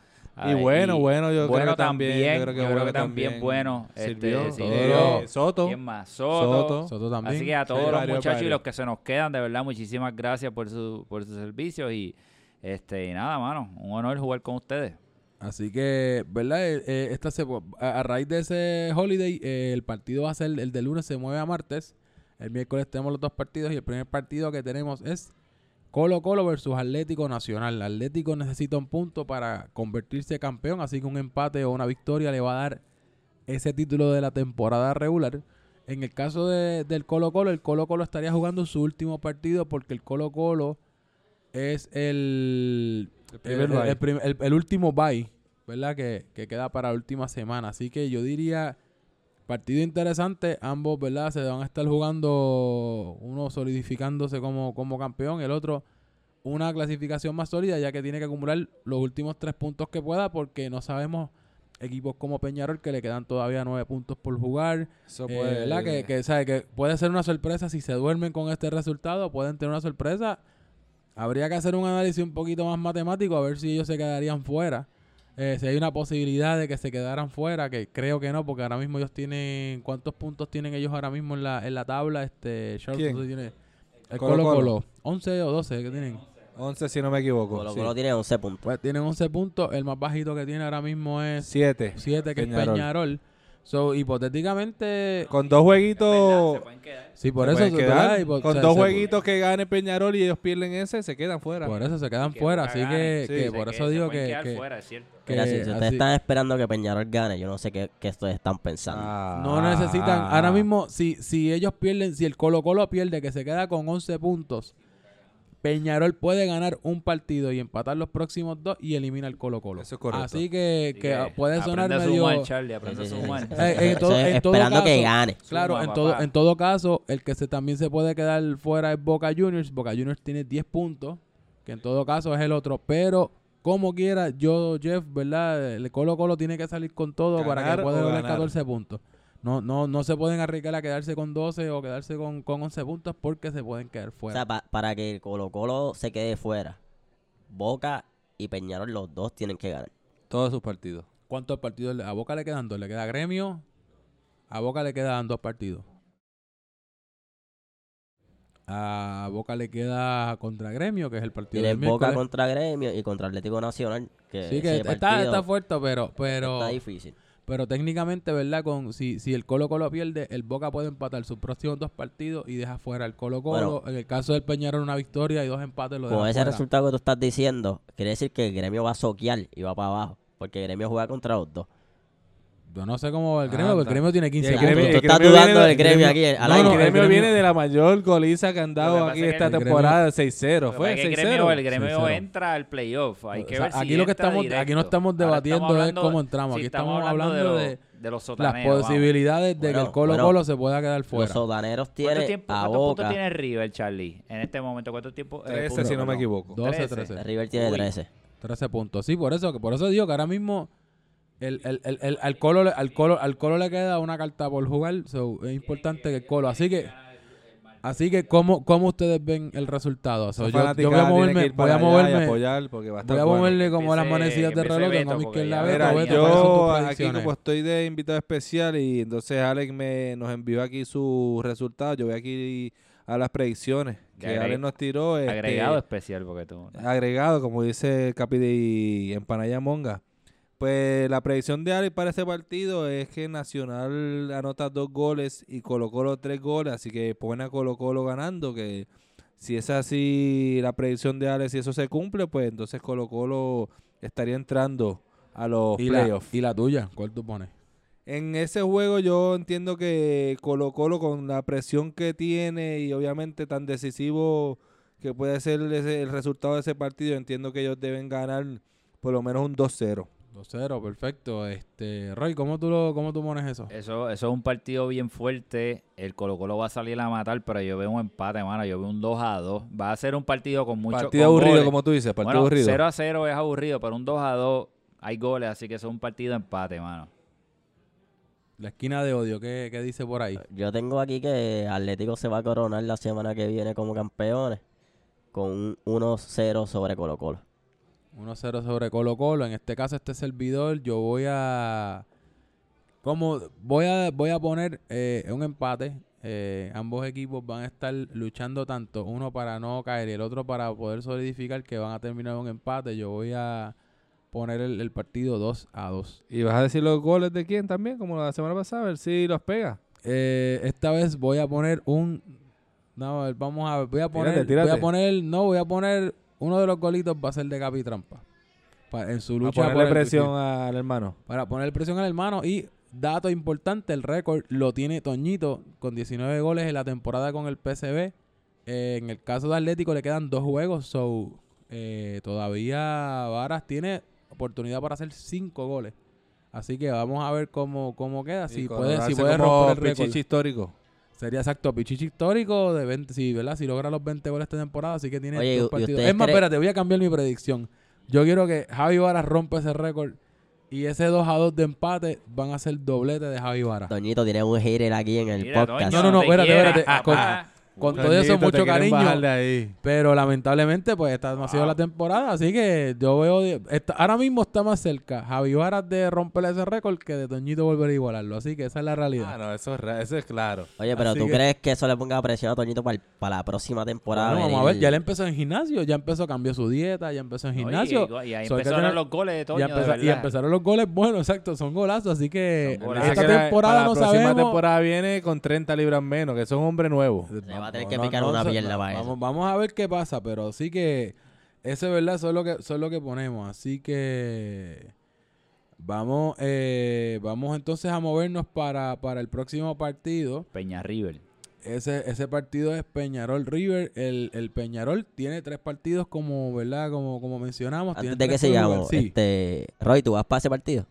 D: Y bueno, bueno, yo creo que también, yo creo que bueno
C: también
D: también
C: bueno.
D: sirvió.
C: Este,
A: Todo
C: sirvió.
A: lo-
D: Soto.
C: ¿Quién más? Soto.
D: Soto.
A: Soto también.
C: Así que a todos
D: Sí,
C: los
D: varios,
C: muchachos y los que se nos quedan, de verdad, muchísimas gracias por su, por sus servicios y este y nada, mano, un honor jugar con ustedes.
A: Así que, ¿verdad? Eh, eh, esta se- a, a raíz de ese holiday, eh, el partido va a ser, el de lunes se mueve a martes. El miércoles tenemos los dos partidos y el primer partido que tenemos es Colo Colo versus Atlético Nacional. Atlético necesita un punto para convertirse campeón, así que un empate o una victoria le va a dar ese título de la temporada regular. En el caso de- del Colo Colo, el Colo Colo estaría jugando su último partido porque el Colo Colo es el,
D: El
A: el último bye, ¿verdad? Que, que queda para la última semana. Así que yo diría, partido interesante. Ambos, ¿verdad? Se van a estar jugando, uno solidificándose como, como campeón, el otro una clasificación más sólida, ya que tiene que acumular los últimos tres puntos que pueda, porque no sabemos equipos como Peñarol que le quedan todavía nueve puntos por jugar.
D: Eso
A: Eh,
D: puede-
A: ¿verdad? Que, que, ¿sabe? que puede ser una sorpresa si se duermen con este resultado, pueden tener una sorpresa. Habría que hacer un análisis un poquito más matemático a ver si ellos se quedarían fuera. Eh, si hay una posibilidad de que se quedaran fuera, que creo que no, porque ahora mismo ellos tienen. ¿Cuántos puntos tienen ellos ahora mismo en la, en la tabla? Este, Charles,
D: ¿Quién?
A: ¿cuántos tiene? El
D: Colo
A: Colo Colo.
D: Colo.
A: 11 o 12 que tienen.
D: 11 si no me equivoco.
B: Colo
D: sí.
B: Colo tiene 11 puntos.
A: Pues tienen 11 puntos. El más bajito que tiene ahora mismo es
D: 7.
A: 7, que es Peñarol. So, hipotéticamente,
D: Con dos jueguitos...
A: sí, por
D: se
A: eso,
D: pueden
A: se-
D: quedar.
A: ¿verdad? Hipo-
D: con
A: se-
D: dos
A: se-
D: jueguitos que gane Peñarol y ellos pierden ese, se quedan fuera.
A: Por eso se quedan
C: Que
A: fuera, así que,
D: Sí,
A: que
D: se
A: por eso
C: se
A: digo que, que
C: fuera, es cierto.
A: que
B: Mira, si ustedes
A: así-
B: están esperando que Peñarol gane, yo no sé qué, qué ustedes están pensando.
D: Ah.
A: no necesitan, ahora mismo, si, si ellos pierden, si el Colo Colo pierde, que se queda con 11 puntos, Peñarol puede ganar un partido y empatar los próximos dos y elimina el Colo Colo.
D: Eso es correcto.
A: Así que,
C: Así
A: que puede sonar medio...
C: sumar, Charlie, aprende
B: Sí, sí, sí,
A: Eh, en todo- todo
B: esperando que gane.
A: Claro,
C: Suma,
A: en todo,
C: papá.
A: en todo caso, el que se también se puede quedar fuera es Boca Juniors. Boca Juniors tiene 10 puntos, que en todo caso es el otro. Pero, como quiera, yo, Jeff, ¿verdad? El Colo Colo tiene que salir con todo para que pueda
D: ganar.
A: 14 puntos. No, no, no se pueden arriesgar a quedarse con 12 o quedarse con, con 11 puntos porque se pueden quedar
B: O
A: fuera.
B: sea, pa- para que el Colo Colo se quede fuera, Boca y Peñarol los dos tienen que ganar.
D: Todos sus partidos.
A: ¿Cuántos partidos? le- A Boca le quedan dos. Le queda Gremio. A Boca le quedan dos partidos. A Boca le queda contra Gremio, que es el partido
B: Tienen Boca contra Gremio y contra Atlético Nacional. Que
A: Sí, que está,
B: partido
A: está fuerte, pero, pero,
B: está difícil.
A: Pero técnicamente, ¿verdad? Con si, si el Colo Colo pierde, el Boca puede empatar sus próximos dos partidos y deja fuera el Colo Colo.
B: Bueno.
A: en el caso del Peñarol, una victoria y dos empates lo
B: Con ese
A: fuera.
B: resultado que tú estás diciendo, quiere decir que el Gremio va a soquear y va para abajo. Porque el Gremio juega contra los dos.
A: Yo no sé cómo va el Gremio,
D: Anda.
A: porque el Gremio tiene 15
D: el
B: Ya,
A: puntos.
D: Gremio-
B: tú, estás
D: Gremio
B: dudando
D: viene-
B: del Gremio aquí
D: No,
B: al
A: no,
B: aire.
D: el
A: el
D: gremio
A: Gremio-
D: viene de la mayor goliza que han dado
C: que
D: aquí
C: que
D: esta
C: el Gremio-
D: temporada de 6-0.
C: Lo que
D: Fue
C: pasa es que el
D: 6-0.
C: gremio, el gremio
A: 6-0.
C: entra al playoff. Hay que
A: O sea,
C: ver si
A: aquí lo que estamos-
C: directo.
A: aquí no estamos debatiendo es
C: hablando-
A: cómo entramos, aquí estamos hablando
C: de, los-
A: de
C: de los
A: Las
C: sotaneros. vamos.
A: posibilidades de que
B: Bueno,
A: el Colo
B: bueno.
A: Colo se pueda quedar
B: Los
A: fuera.
B: sotaneros
C: ¿Cuánto
B: tienen
C: tiempo,
B: a
C: ¿Cuántos puntos
B: Boca.
C: tiene River, Charlie? En este momento, ¿cuántos tiempos? eh,
D: 13,
C: puntos,
D: si no me equivoco.
A: 12,
C: 13.
A: 13.
B: River tiene
C: Uy.
B: 13.
A: 13 puntos. Sí, por eso, que por eso digo que ahora mismo el, el, el, el- al, Colo, le- al, Colo, al Colo le queda una carta por jugar. so, es importante que el Colo. Así que, así que ¿cómo, cómo ustedes ven el resultado? So, yo, voy a moverme, voy a moverme, voy a
D: bueno.
A: moverle como las manecillas de reloj, que
C: Beto,
A: no me
C: porque
A: izquierda
C: ya-
A: Beto,
D: Mira,
A: Beto, ¿cuáles son tus
D: yo aquí
A: predicciones?
D: como estoy de invitado especial y entonces Alex me nos envió aquí sus resultados, yo voy aquí a las predicciones que Alex nos tiró. este,
C: Agregado especial, porque tú.
D: agregado, como dice el Capi de Empanaya Monga. Pues la predicción de Alex para ese partido es que Nacional anota dos goles y Colo Colo tres goles, así que pone a Colo Colo ganando, que si es así la predicción de Alex y eso se cumple, pues entonces Colo Colo estaría entrando a los
A: ¿Y la,
D: playoffs.
A: ¿Y la tuya? ¿Cuál tú pones?
D: En ese juego yo entiendo que Colo Colo con la presión que tiene y obviamente tan decisivo que puede ser ese- el resultado de ese partido, entiendo que ellos deben ganar por lo menos un 2-0.
A: 2-0, perfecto. Este, Roy, ¿cómo tú, lo, ¿cómo tú pones eso?
C: Eso, eso es un partido bien fuerte. El Colo Colo va a salir a matar, pero yo veo un empate, mano. Yo veo un 2 a 2. Va a ser un partido con mucho
D: partido
C: con
D: aburrido,
C: goles.
D: como tú dices, partido
C: bueno,
D: aburrido.
C: 0 a 0 es aburrido, pero un 2 a 2 hay goles, así que eso es un partido empate, mano.
A: La esquina de odio, ¿qué, qué dice por ahí?
B: Yo tengo aquí que Atlético se va a coronar la semana que viene como campeones con un 1-0 sobre Colo Colo.
A: 1-0 sobre Colo Colo. En este caso, este servidor, yo voy a. Como voy a, voy a poner eh, un empate. Eh, ambos equipos van a estar luchando tanto, uno para no caer y el otro para poder solidificar que van a terminar un empate. Yo voy a poner el, el partido 2 a 2.
D: ¿Y vas a decir los goles de quién también, como la semana pasada? A ver si los pega.
A: Eh, esta vez voy a poner un. No, vamos a ver. Voy a poner.
D: Tírate, tírate.
A: Voy a poner. No, voy a poner. Uno de los golitos va a ser de Capi Trampa. Pa- en su lucha por
D: ponerle
A: el-
D: presión al hermano.
A: para poner presión al hermano y dato importante, el récord lo tiene Toñito con 19 goles en la temporada con el PCB. Eh, en el caso de Atlético le quedan dos juegos, so eh, todavía Varas tiene oportunidad para hacer cinco goles. Así que vamos a ver cómo, cómo queda, si puede, si puede romper el récord.
D: Histórico.
A: Sería exacto, Pichichi histórico de 20, si, ¿verdad? si logra los 20 goles esta temporada, así que tiene
B: Oye,
A: dos
B: ¿y
A: partidos. Es más, espérate, voy a cambiar mi predicción. Yo quiero que Javi Varas rompa ese récord y ese 2 a 2 de empate van a ser doblete de Javi Varas.
B: Toñito tiene un hater aquí en el
C: Mira,
B: podcast.
A: No, no, no,
C: te
A: espérate, espérate.
C: papá.
A: Con- todo eso, mucho cariño.
D: ahí.
A: Pero lamentablemente, pues esta no ha sido la temporada. Así que yo veo. está- ahora mismo está más cerca Javi Varas de romper ese récord que de Toñito volver a igualarlo. Así que esa es la realidad.
D: Ah, no, eso es, ra- eso es claro.
B: Oye, pero
D: Así
B: ¿tú
D: que-
B: crees que eso le ponga presión a Toñito para, la próxima temporada?
A: Bueno, vamos a ver, ya él empezó en gimnasio, ya empezó, cambió su dieta, ya empezó en gimnasio.
C: Oye, y, y ahí
A: So,
C: empezaron
A: tener-
C: los goles de Toño,
A: y,
C: de
A: empezaron los goles buenos, exacto, son golazos. Así que
C: golazos.
A: esta
D: Dice que la-
A: temporada
D: para
A: no
D: la próxima
A: sabemos.
D: temporada viene con 30 libras menos, que son hombre nuevo.
B: Se va a tener que picar una pierna para
A: vamos,
B: eso.
A: vamos a ver qué pasa, pero sí que ese es verdad, eso es lo que, eso es lo que ponemos. Así que vamos, eh, vamos entonces a movernos para, para el próximo partido.
C: Peña River.
A: Ese, ese partido es Peñarol River. El, el Peñarol tiene tres partidos como, ¿verdad? Como, como mencionamos.
B: Antes de que sigamos,
A: Sí.
B: este, Roy, ¿tú vas para ese partido?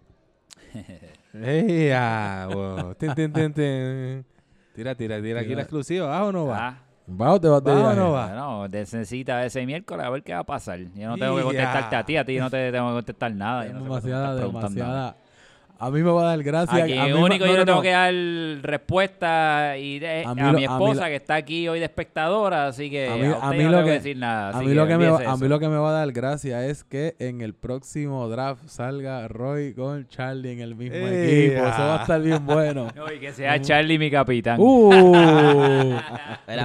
D: ¡Ey, ah, wow! Tin, tin, tin, tin. Tira, tira, tira aquí la exclusiva. ¿Va o no va?
C: Ah,
A: ¿Va o te vas de
D: ¿Va o no va?
C: bueno, necesita ese miércoles a ver qué va a pasar. Yo no tengo que contestarte a ti, a ti yo no te tengo que contestar nada. yo no
A: demasiada, demasiada. A mí me va a dar gracia.
C: Aquí
A: a mí me-
C: único
A: no,
C: yo
A: no,
C: le tengo
A: no.
C: que dar respuesta y de-
A: A
C: mi
A: lo- a mí
C: esposa
A: lo-
C: que está aquí hoy de espectadora, así que
A: A mí- a
C: no
A: lo
C: tengo
A: que-
C: decir nada.
A: A mí, lo que me, va- a mí
C: eso.
A: lo que me va a dar gracia es que en el próximo draft salga Roy con Charlie en el mismo
D: ¡Ey,
A: equipo. Eso va a estar bien bueno.
C: No, y que sea Charlie mi capitán.
A: Uh,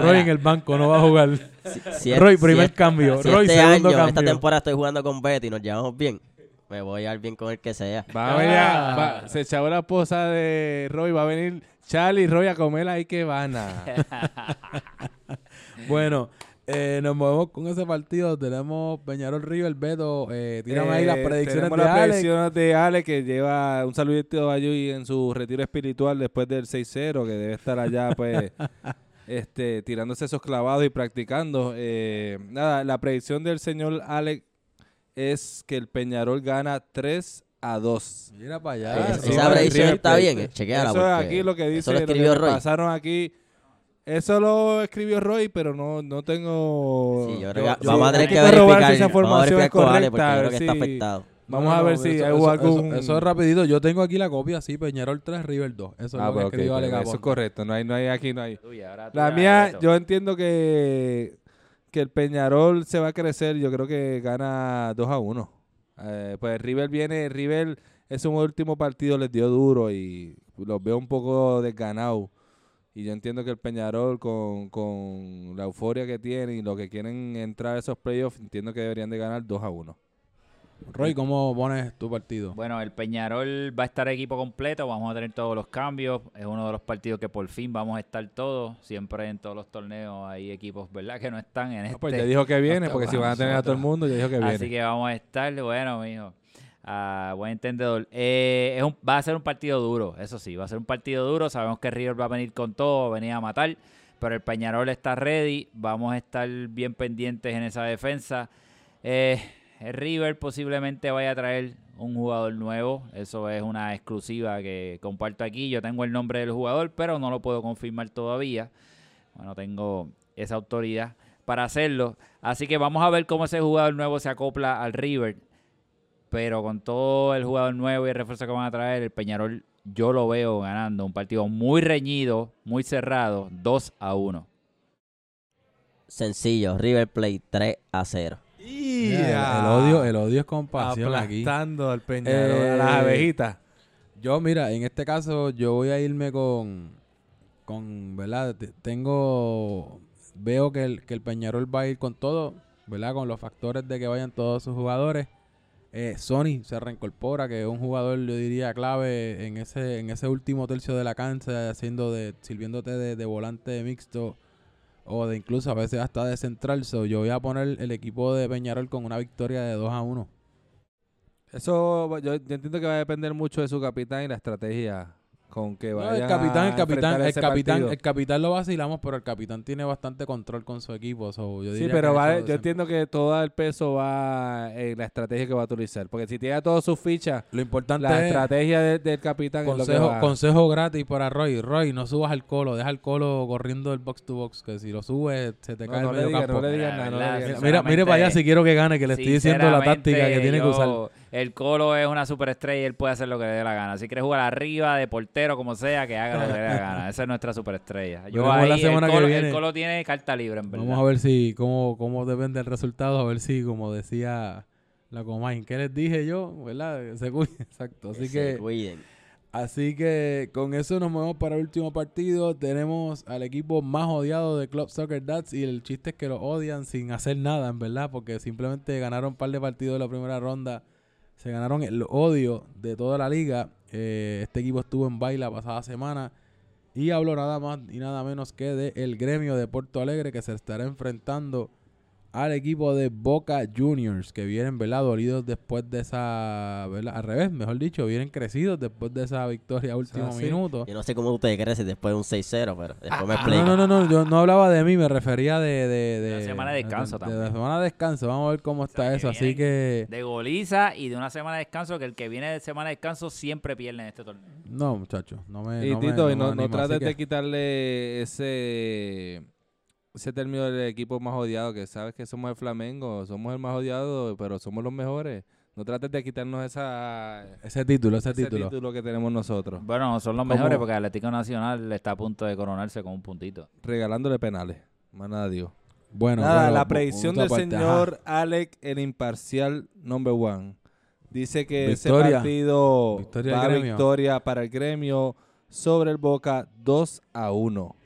A: Roy en el banco no va a jugar.
B: Si- si es-
A: Roy, primer cambio.
B: Si
A: Roy,
B: este
A: segundo
B: año,
A: cambio.
B: esta temporada estoy jugando con Betty y nos llevamos bien, me voy a llevar bien con el que sea.
D: Va a venir, a-
A: Ah.
D: va- se echaba la esposa de Roy, va a venir Charlie y Roy a comer ahí que van a.
A: Bueno, eh, nos movemos con ese partido. Tenemos Peñarol River, Beto. Eh, tírame ahí las
D: Eh,
A: predicciones
D: tenemos
A: de
D: las
A: Alex.
D: predicciones de Ale que lleva un saludito a Yui en su retiro espiritual después del 6-0, que debe estar allá pues este tirándose esos clavados y practicando. Eh, nada, la predicción del señor Alex es que el Peñarol gana 3 a 2.
A: Mira para allá.
B: Esa-
A: sí,
B: predicción está
D: Plate.
B: bien, eh, chequéala,
D: Eso es
B: porque
D: aquí lo que dice,
B: eso lo
D: lo que
B: escribió Roy.
D: pasaron aquí. Eso lo escribió Roy, pero no, no tengo...
B: Sí, yo creo que
D: yo-
B: vamos a tener
D: hay
B: que verificar,
D: si esa
B: vamos a
D: información
B: verificar
D: es
B: porque
D: correcta.
B: yo
D: a
B: creo
D: ver
B: que está
D: si-
B: afectado.
D: Vamos
A: No,
D: a
A: no,
D: ver
A: eso-
D: si
A: eso,
D: hubo
A: eso-
D: algún...
A: eso- eso es rapidito. Yo tengo aquí la copia, sí. Peñarol 3, River 2. Eso es
D: Ah,
A: lo que
D: pues, ok,
A: escribió Ale
D: pues, eso es correcto. No hay, no hay aquí, no hay.
C: Uy,
D: La mía, yo entiendo que, que el Peñarol se va a crecer. Yo creo que gana 2 a 1. Eh, pues River viene, River ese último partido les dio duro y los veo un poco desganados. Y yo entiendo que el Peñarol con, con la euforia que tiene y lo que quieren entrar a esos playoffs, entiendo que deberían de ganar 2 a 1.
A: Roy, ¿cómo pones tu partido?
C: Bueno, el Peñarol va a estar equipo completo, vamos a tener todos los cambios. Es uno de los partidos que por fin vamos a estar todos. Siempre en todos los torneos hay equipos, ¿verdad? Que no están en este.
D: pues ya dijo que viene, porque si van a tener a todo el mundo, ya dijo que viene.
C: Así que vamos a estar, bueno, mijo. Ah, buen entendedor. Eh, es un- va a ser un partido duro, eso sí, va a ser un partido duro. Sabemos que River va a venir con todo, va a venir a matar, pero el Peñarol está ready. Vamos a estar bien pendientes en esa defensa. Eh, River posiblemente vaya a traer un jugador nuevo. Eso es una exclusiva que comparto aquí. Yo tengo el nombre del jugador, pero no lo puedo confirmar todavía. Bueno, tengo esa autoridad para hacerlo. Así que vamos a ver cómo ese jugador nuevo se acopla al River. Pero con todo el jugador nuevo y el refuerzo que van a traer, el Peñarol yo lo veo ganando. Un partido muy reñido, muy cerrado, 2 a 1.
B: Sencillo, River Plate 3 a 0.
A: El, odio, el odio es compasión aquí.
D: Aplastando al Peñarol, a
A: Eh,
D: las abejitas.
A: Yo, mira, en este caso yo voy a irme con, con ¿verdad? Te- Tengo, veo que el, que el Peñarol va a ir con todo, ¿verdad? Con los factores de que vayan todos sus jugadores. Eh, Sony se reincorpora, que es un jugador, yo diría, clave en ese, en ese último tercio de la cancha, haciendo de, sirviéndote de, de volante mixto o de incluso a veces hasta de central. Yo voy a poner el equipo de Peñarol con una victoria de 2 a 1.
D: Eso yo entiendo que va a depender mucho de su capitán y la estrategia con que
A: No,
D: vayan
A: el capitán,
D: a
A: el capitán, el capitán,
D: partido.
A: el capitán lo vacilamos, pero el capitán tiene bastante control con su equipo. so, yo
D: Sí, pero
A: que
D: va-
A: eso
D: yo entiendo que todo el peso va en la estrategia que va a utilizar. Porque si tiene todas sus fichas,
A: Lo importante
D: la
A: es
D: estrategia de- del capitán es lo que
A: consejo,
D: va.
A: consejo gratis para Roy. Roy, no subas al colo, deja el colo corriendo el box to box, que si lo subes se te
D: No,
A: cae
D: no
A: el medio
D: digas,
A: campo.
D: no le digas
C: Mira,
D: nada, no
C: ¿verdad?
D: le digas
A: Mira,
D: nada.
A: mire para allá si quiero que gane, que le estoy diciendo la táctica que tiene que usar.
C: El Colo es una superestrella y él puede hacer lo que le dé la gana. Si quiere jugar arriba, de portero, como sea, que haga lo que le dé la gana. Esa es nuestra superestrella. Yo ahí,
A: la semana
C: el,
A: que
C: Colo,
A: viene.
C: el Colo tiene carta libre, en verdad.
A: Vamos a ver si, cómo, cómo depende el resultado, a ver si, como decía la Comain, ¿qué les dije yo? ¿Verdad? Se cuiden, exacto. Así
B: se
A: que,
B: cuiden.
A: así que con eso nos movemos para el último partido. Tenemos al equipo más odiado de Club Soccer Dats y el chiste es que lo odian sin hacer nada, en verdad, porque simplemente ganaron un par de partidos de la primera ronda. Se ganaron el odio de toda la liga. Eh, este equipo estuvo en baile la pasada semana. Y hablo nada más y nada menos que de el gremio de Porto Alegre que se estará enfrentando al equipo de Boca Juniors que vienen ¿verdad? dolidos después de esa, ¿verdad? al revés, mejor dicho, vienen crecidos después de esa victoria a último
D: así.
A: minuto.
B: Yo no sé cómo ustedes crecen después de un 6-0, pero después me
A: Ah, No,
B: explican.
A: no, no, no, yo no hablaba de mí, me refería de... De, de,
C: la semana de descanso
A: de,
C: también.
A: la semana de descanso, vamos a ver cómo está eso, así que...
C: De goliza y de una semana de descanso, que el que viene de semana de descanso siempre pierde en este torneo.
A: No, muchachos, no me...
D: Y
A: no me-
D: Tito, y
A: me
D: no, no
A: animo,
D: trates de
A: que-
D: quitarle ese ese término del equipo más odiado, que sabes que somos el Flamengo, somos el más odiado, pero somos los mejores. No trates de quitarnos esa,
A: Ese título, ese,
D: ese
A: título.
D: título. que tenemos nosotros,
C: Bueno, son los
A: ¿Cómo?
C: mejores porque Atlético Nacional está a punto de coronarse con un puntito.
D: regalándole penales. Más nada digo.
A: Bueno,
D: Nada,
A: bueno,
D: la predicción del
A: aparte, ajá.
D: señor Alec, el imparcial number one. Dice que
A: Victoria.
D: ese partido
A: Victoria
D: va victoria para el gremio sobre el Boca 2 a 1.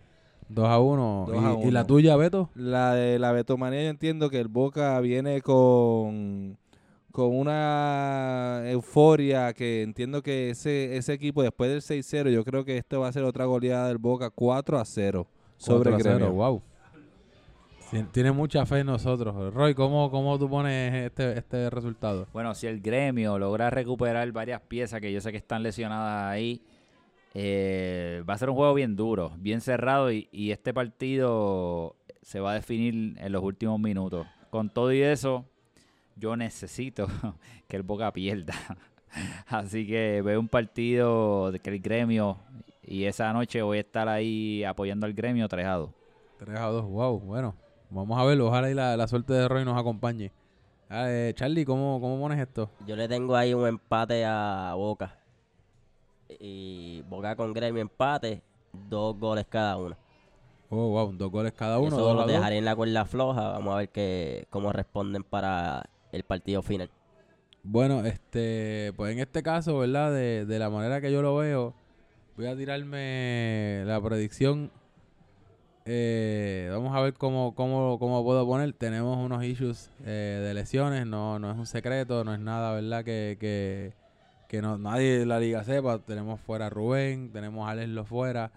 A: 2 a 1.
D: Dos
A: ¿Y, la
D: uno.
A: tuya, Beto?
D: La de la Betomanía yo entiendo que el Boca viene con, con una euforia que entiendo que ese, ese equipo después del 6-0 yo creo que esto va a ser otra goleada del Boca 4 a 0 sobre el
A: 4 a 0,
D: gremio.
A: Wow. Tien- Tiene mucha fe en nosotros. Roy, ¿cómo, cómo tú pones este, este resultado?
C: Bueno, si el gremio logra recuperar varias piezas que yo sé que están lesionadas ahí, eh, va a ser un juego bien duro, bien cerrado y, y este partido se va a definir en los últimos minutos. Con todo y eso, yo necesito que el Boca pierda. Así que veo un partido de que el gremio y esa noche voy a estar ahí apoyando al gremio 3 a 2.
A: 3 a 2, wow. Bueno, vamos a verlo. Ojalá y la, la suerte de Roy nos acompañe. Ah, eh, Charlie, ¿cómo, ¿cómo pones esto?
B: Yo le tengo ahí un empate a Boca. Y Boca con Gremio empate, dos goles cada uno.
A: Oh, wow, dos goles cada uno.
B: Eso lo
A: dos.
B: dejaré en la cuerda floja. Vamos a ver que, cómo responden para el partido final.
A: Bueno, este, pues en este caso, ¿verdad? De, de la manera que yo lo veo, voy a tirarme la predicción. Eh, vamos a ver cómo, cómo, cómo puedo poner. Tenemos unos issues eh, de lesiones, no, no es un secreto, no es nada, ¿verdad? Que, que, que no, nadie de la liga sepa. Tenemos fuera a Rubén, tenemos a Alex lo fuera.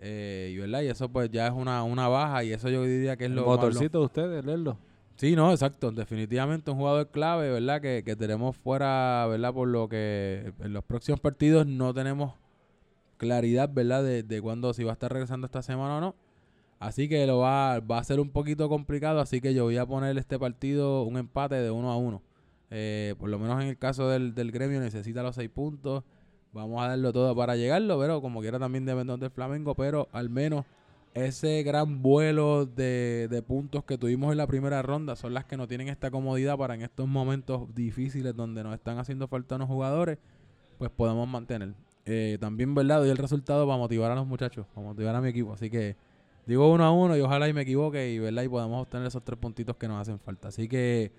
A: eh, y, ¿verdad? y eso pues ya es una, una baja y eso yo diría que es
D: El
A: lo lo-
D: motorcito de ustedes, leerlo.
A: Sí, no, exacto. Definitivamente un jugador clave, ¿verdad? Que, que tenemos fuera, ¿verdad? Por lo que en los próximos partidos no tenemos claridad, ¿verdad? De, de cuándo, si va a estar regresando esta semana o no. Así que lo va, va a ser un poquito complicado. Así que yo voy a poner este partido un empate de uno a uno. Eh, por lo menos en el caso del, del gremio necesita los seis puntos. Vamos a darlo todo para llegarlo, pero como quiera también dependemos del Flamengo. Pero al menos ese gran vuelo de, de puntos que tuvimos en la primera ronda son las que no tienen esta comodidad para en estos momentos difíciles donde nos están haciendo falta unos jugadores, pues podemos mantener. Eh, también, ¿verdad? Doy el resultado para motivar a los muchachos, para motivar a mi equipo. Así que digo uno a uno y ojalá y me equivoque y, ¿verdad? Y podamos obtener esos tres puntitos que nos hacen falta. Así que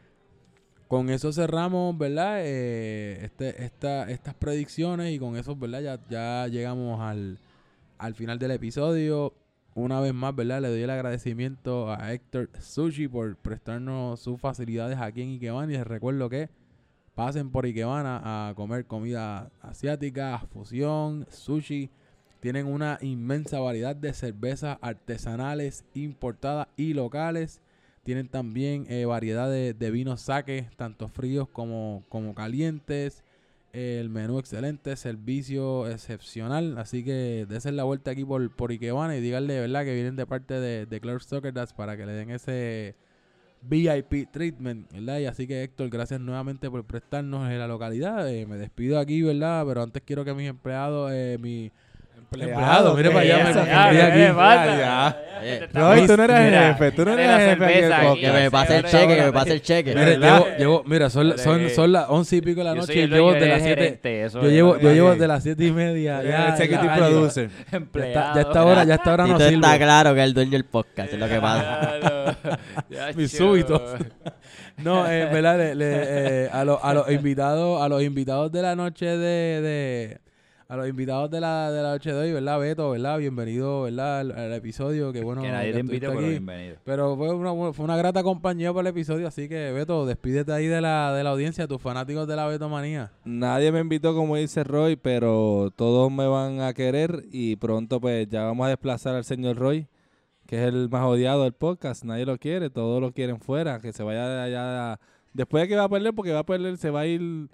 A: con eso cerramos, ¿verdad? Eh, este, esta, estas predicciones y con eso, ¿verdad? Ya, ya llegamos al, al final del episodio. Una vez más, ¿verdad? Le doy el agradecimiento a Héctor Sushi por prestarnos sus facilidades aquí en Ikebana. Y les recuerdo que pasen por Ikebana a comer comida asiática, fusión, sushi. Tienen una inmensa variedad de cervezas artesanales, importadas y locales. Tienen también eh, variedad de, de vinos saque, tanto fríos como, como calientes. El menú excelente, servicio excepcional. Así que desen la vuelta aquí por, por Ikebana y díganle, ¿verdad? Que vienen de parte de, de Clark Soccer Dads para que le den ese VIP treatment, ¿verdad? Y así que Héctor, gracias nuevamente por prestarnos en la localidad. Eh, me despido aquí, ¿verdad? Pero antes quiero que mis empleados, eh, mi, Empleado, mire para allá,
D: ¿qué
A: me confundí
C: ¿qué
A: aquí.
D: Ya,
B: Eh,
D: Roy, tú no eres
C: Mira,
D: jefe, tú no
C: la
D: jefe aquí en el
C: cerveza aquí,
D: podcast.
B: Que me pase el cheque, que me pase el cheque.
D: ¿Verdad?
A: llevo, llevo, mira, son, son, son las once y pico de la
C: Yo
A: noche
C: soy
A: y llevo de las siete. Yo llevo, yo llevo de las siete y media. Ya,
D: executive
A: ya, ya,
D: producer.
A: ya está-
C: Empleado.
A: ya está ahora, ya está ahora
B: Y
A: no
B: tú
A: sirvo.
B: está claro que es el dueño del podcast, es lo que pasa.
C: Yacho.
A: súbitos. No, eh, ¿verdad? Le- le- eh, a, los, a los invitados, a los invitados de la noche de, de- a los invitados de la, de la noche de hoy, ¿verdad, Beto? ¿Verdad? Bienvenido, ¿verdad? Al, al episodio, que bueno
C: que nadie te invite, pero
A: aquí.
C: bienvenido.
A: Pero fue una, fue una grata compañía para el episodio, así que Beto, despídete ahí de la, de la audiencia, tus fanáticos de la Betomanía.
D: Nadie me invitó, como dice Roy, pero todos me van a querer y pronto pues ya vamos a desplazar al señor Roy, que es el más odiado del podcast. Nadie lo quiere, todos lo quieren fuera, que se vaya de allá. Después de que va a perder, porque va a perder, se va a ir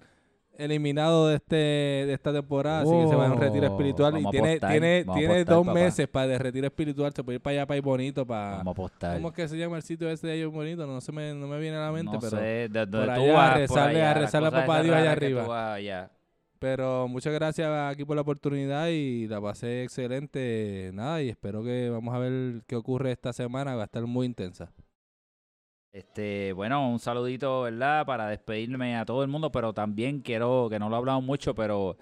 D: eliminado de este de esta temporada, así que se va a un retiro
A: Oh,
D: espiritual y
C: vamos a
D: tiene
C: apostar,
D: tiene tiene
C: apostar,
D: dos
C: papá.
D: meses para de retiro espiritual, se puede ir para allá para ir bonito para
C: Vamos a apostar.
D: ¿Cómo es que se llama el sitio ese de ellos bonito? No se me no me viene a la mente,
C: no
D: pero
C: sé, de donde
D: por allá,
C: vas,
D: a rezarle-
C: allá,
D: a rezarle a papá Dios allá arriba.
C: tú vas allá.
D: Pero muchas gracias aquí por la oportunidad y la pasé excelente. Nada, y espero que vamos a ver qué ocurre esta semana. Va a estar muy intensa.
C: Este, bueno, un saludito, ¿verdad? Para despedirme a todo el mundo, pero también quiero, que no lo he hablado mucho, pero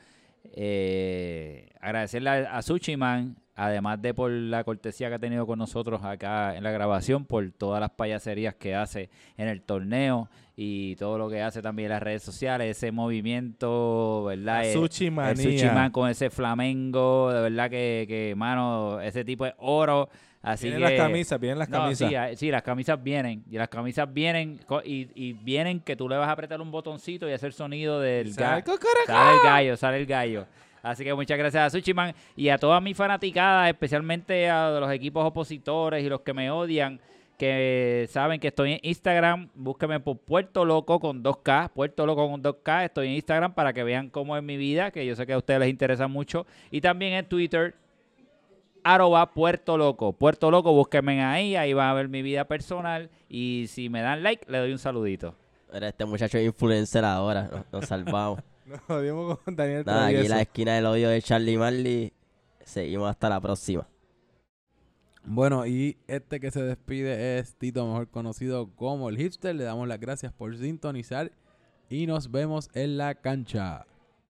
C: eh, agradecerle a, a Suchiman, además de por la cortesía que ha tenido con nosotros acá en la grabación, por todas las payaserías que hace en el torneo y todo lo que hace también en las redes sociales, ese movimiento, ¿verdad? Eh, el
D: manía.
C: Sushi Man con ese flamengo, de verdad que, que mano, ese tipo es oro. Así
D: vienen
C: que,
D: las camisas, vienen las
C: no,
D: camisas.
C: sí, sí, las camisas vienen. Y las camisas vienen y, y vienen que tú le vas a apretar un botoncito y hacer sonido del
D: Sale
C: ga-
D: cocorocó.
C: Sale el gallo, sale el gallo. Así que muchas gracias a Suchiman y a todas mis fanaticadas, especialmente a los equipos opositores y los que me odian, que saben que estoy en Instagram. Búsqueme por Puerto Loco con 2K. Puerto Loco con 2K. Estoy en Instagram para que vean cómo es mi vida, que yo sé que a ustedes les interesa mucho. Y también en Twitter, arroba Puerto Loco. Puerto Loco, búsquenme ahí, ahí van a ver mi vida personal. Y si me dan like, le doy un saludito.
B: Era este muchacho es influencer ahora, nos, nos salvamos.
D: Nos jodimos con Daniel
B: Nada, aquí la esquina del odio de Charlie Marley. Seguimos hasta la próxima.
A: Bueno, y este que se despide es Tito, mejor conocido como el hipster. Le damos las gracias por sintonizar y nos vemos en la cancha.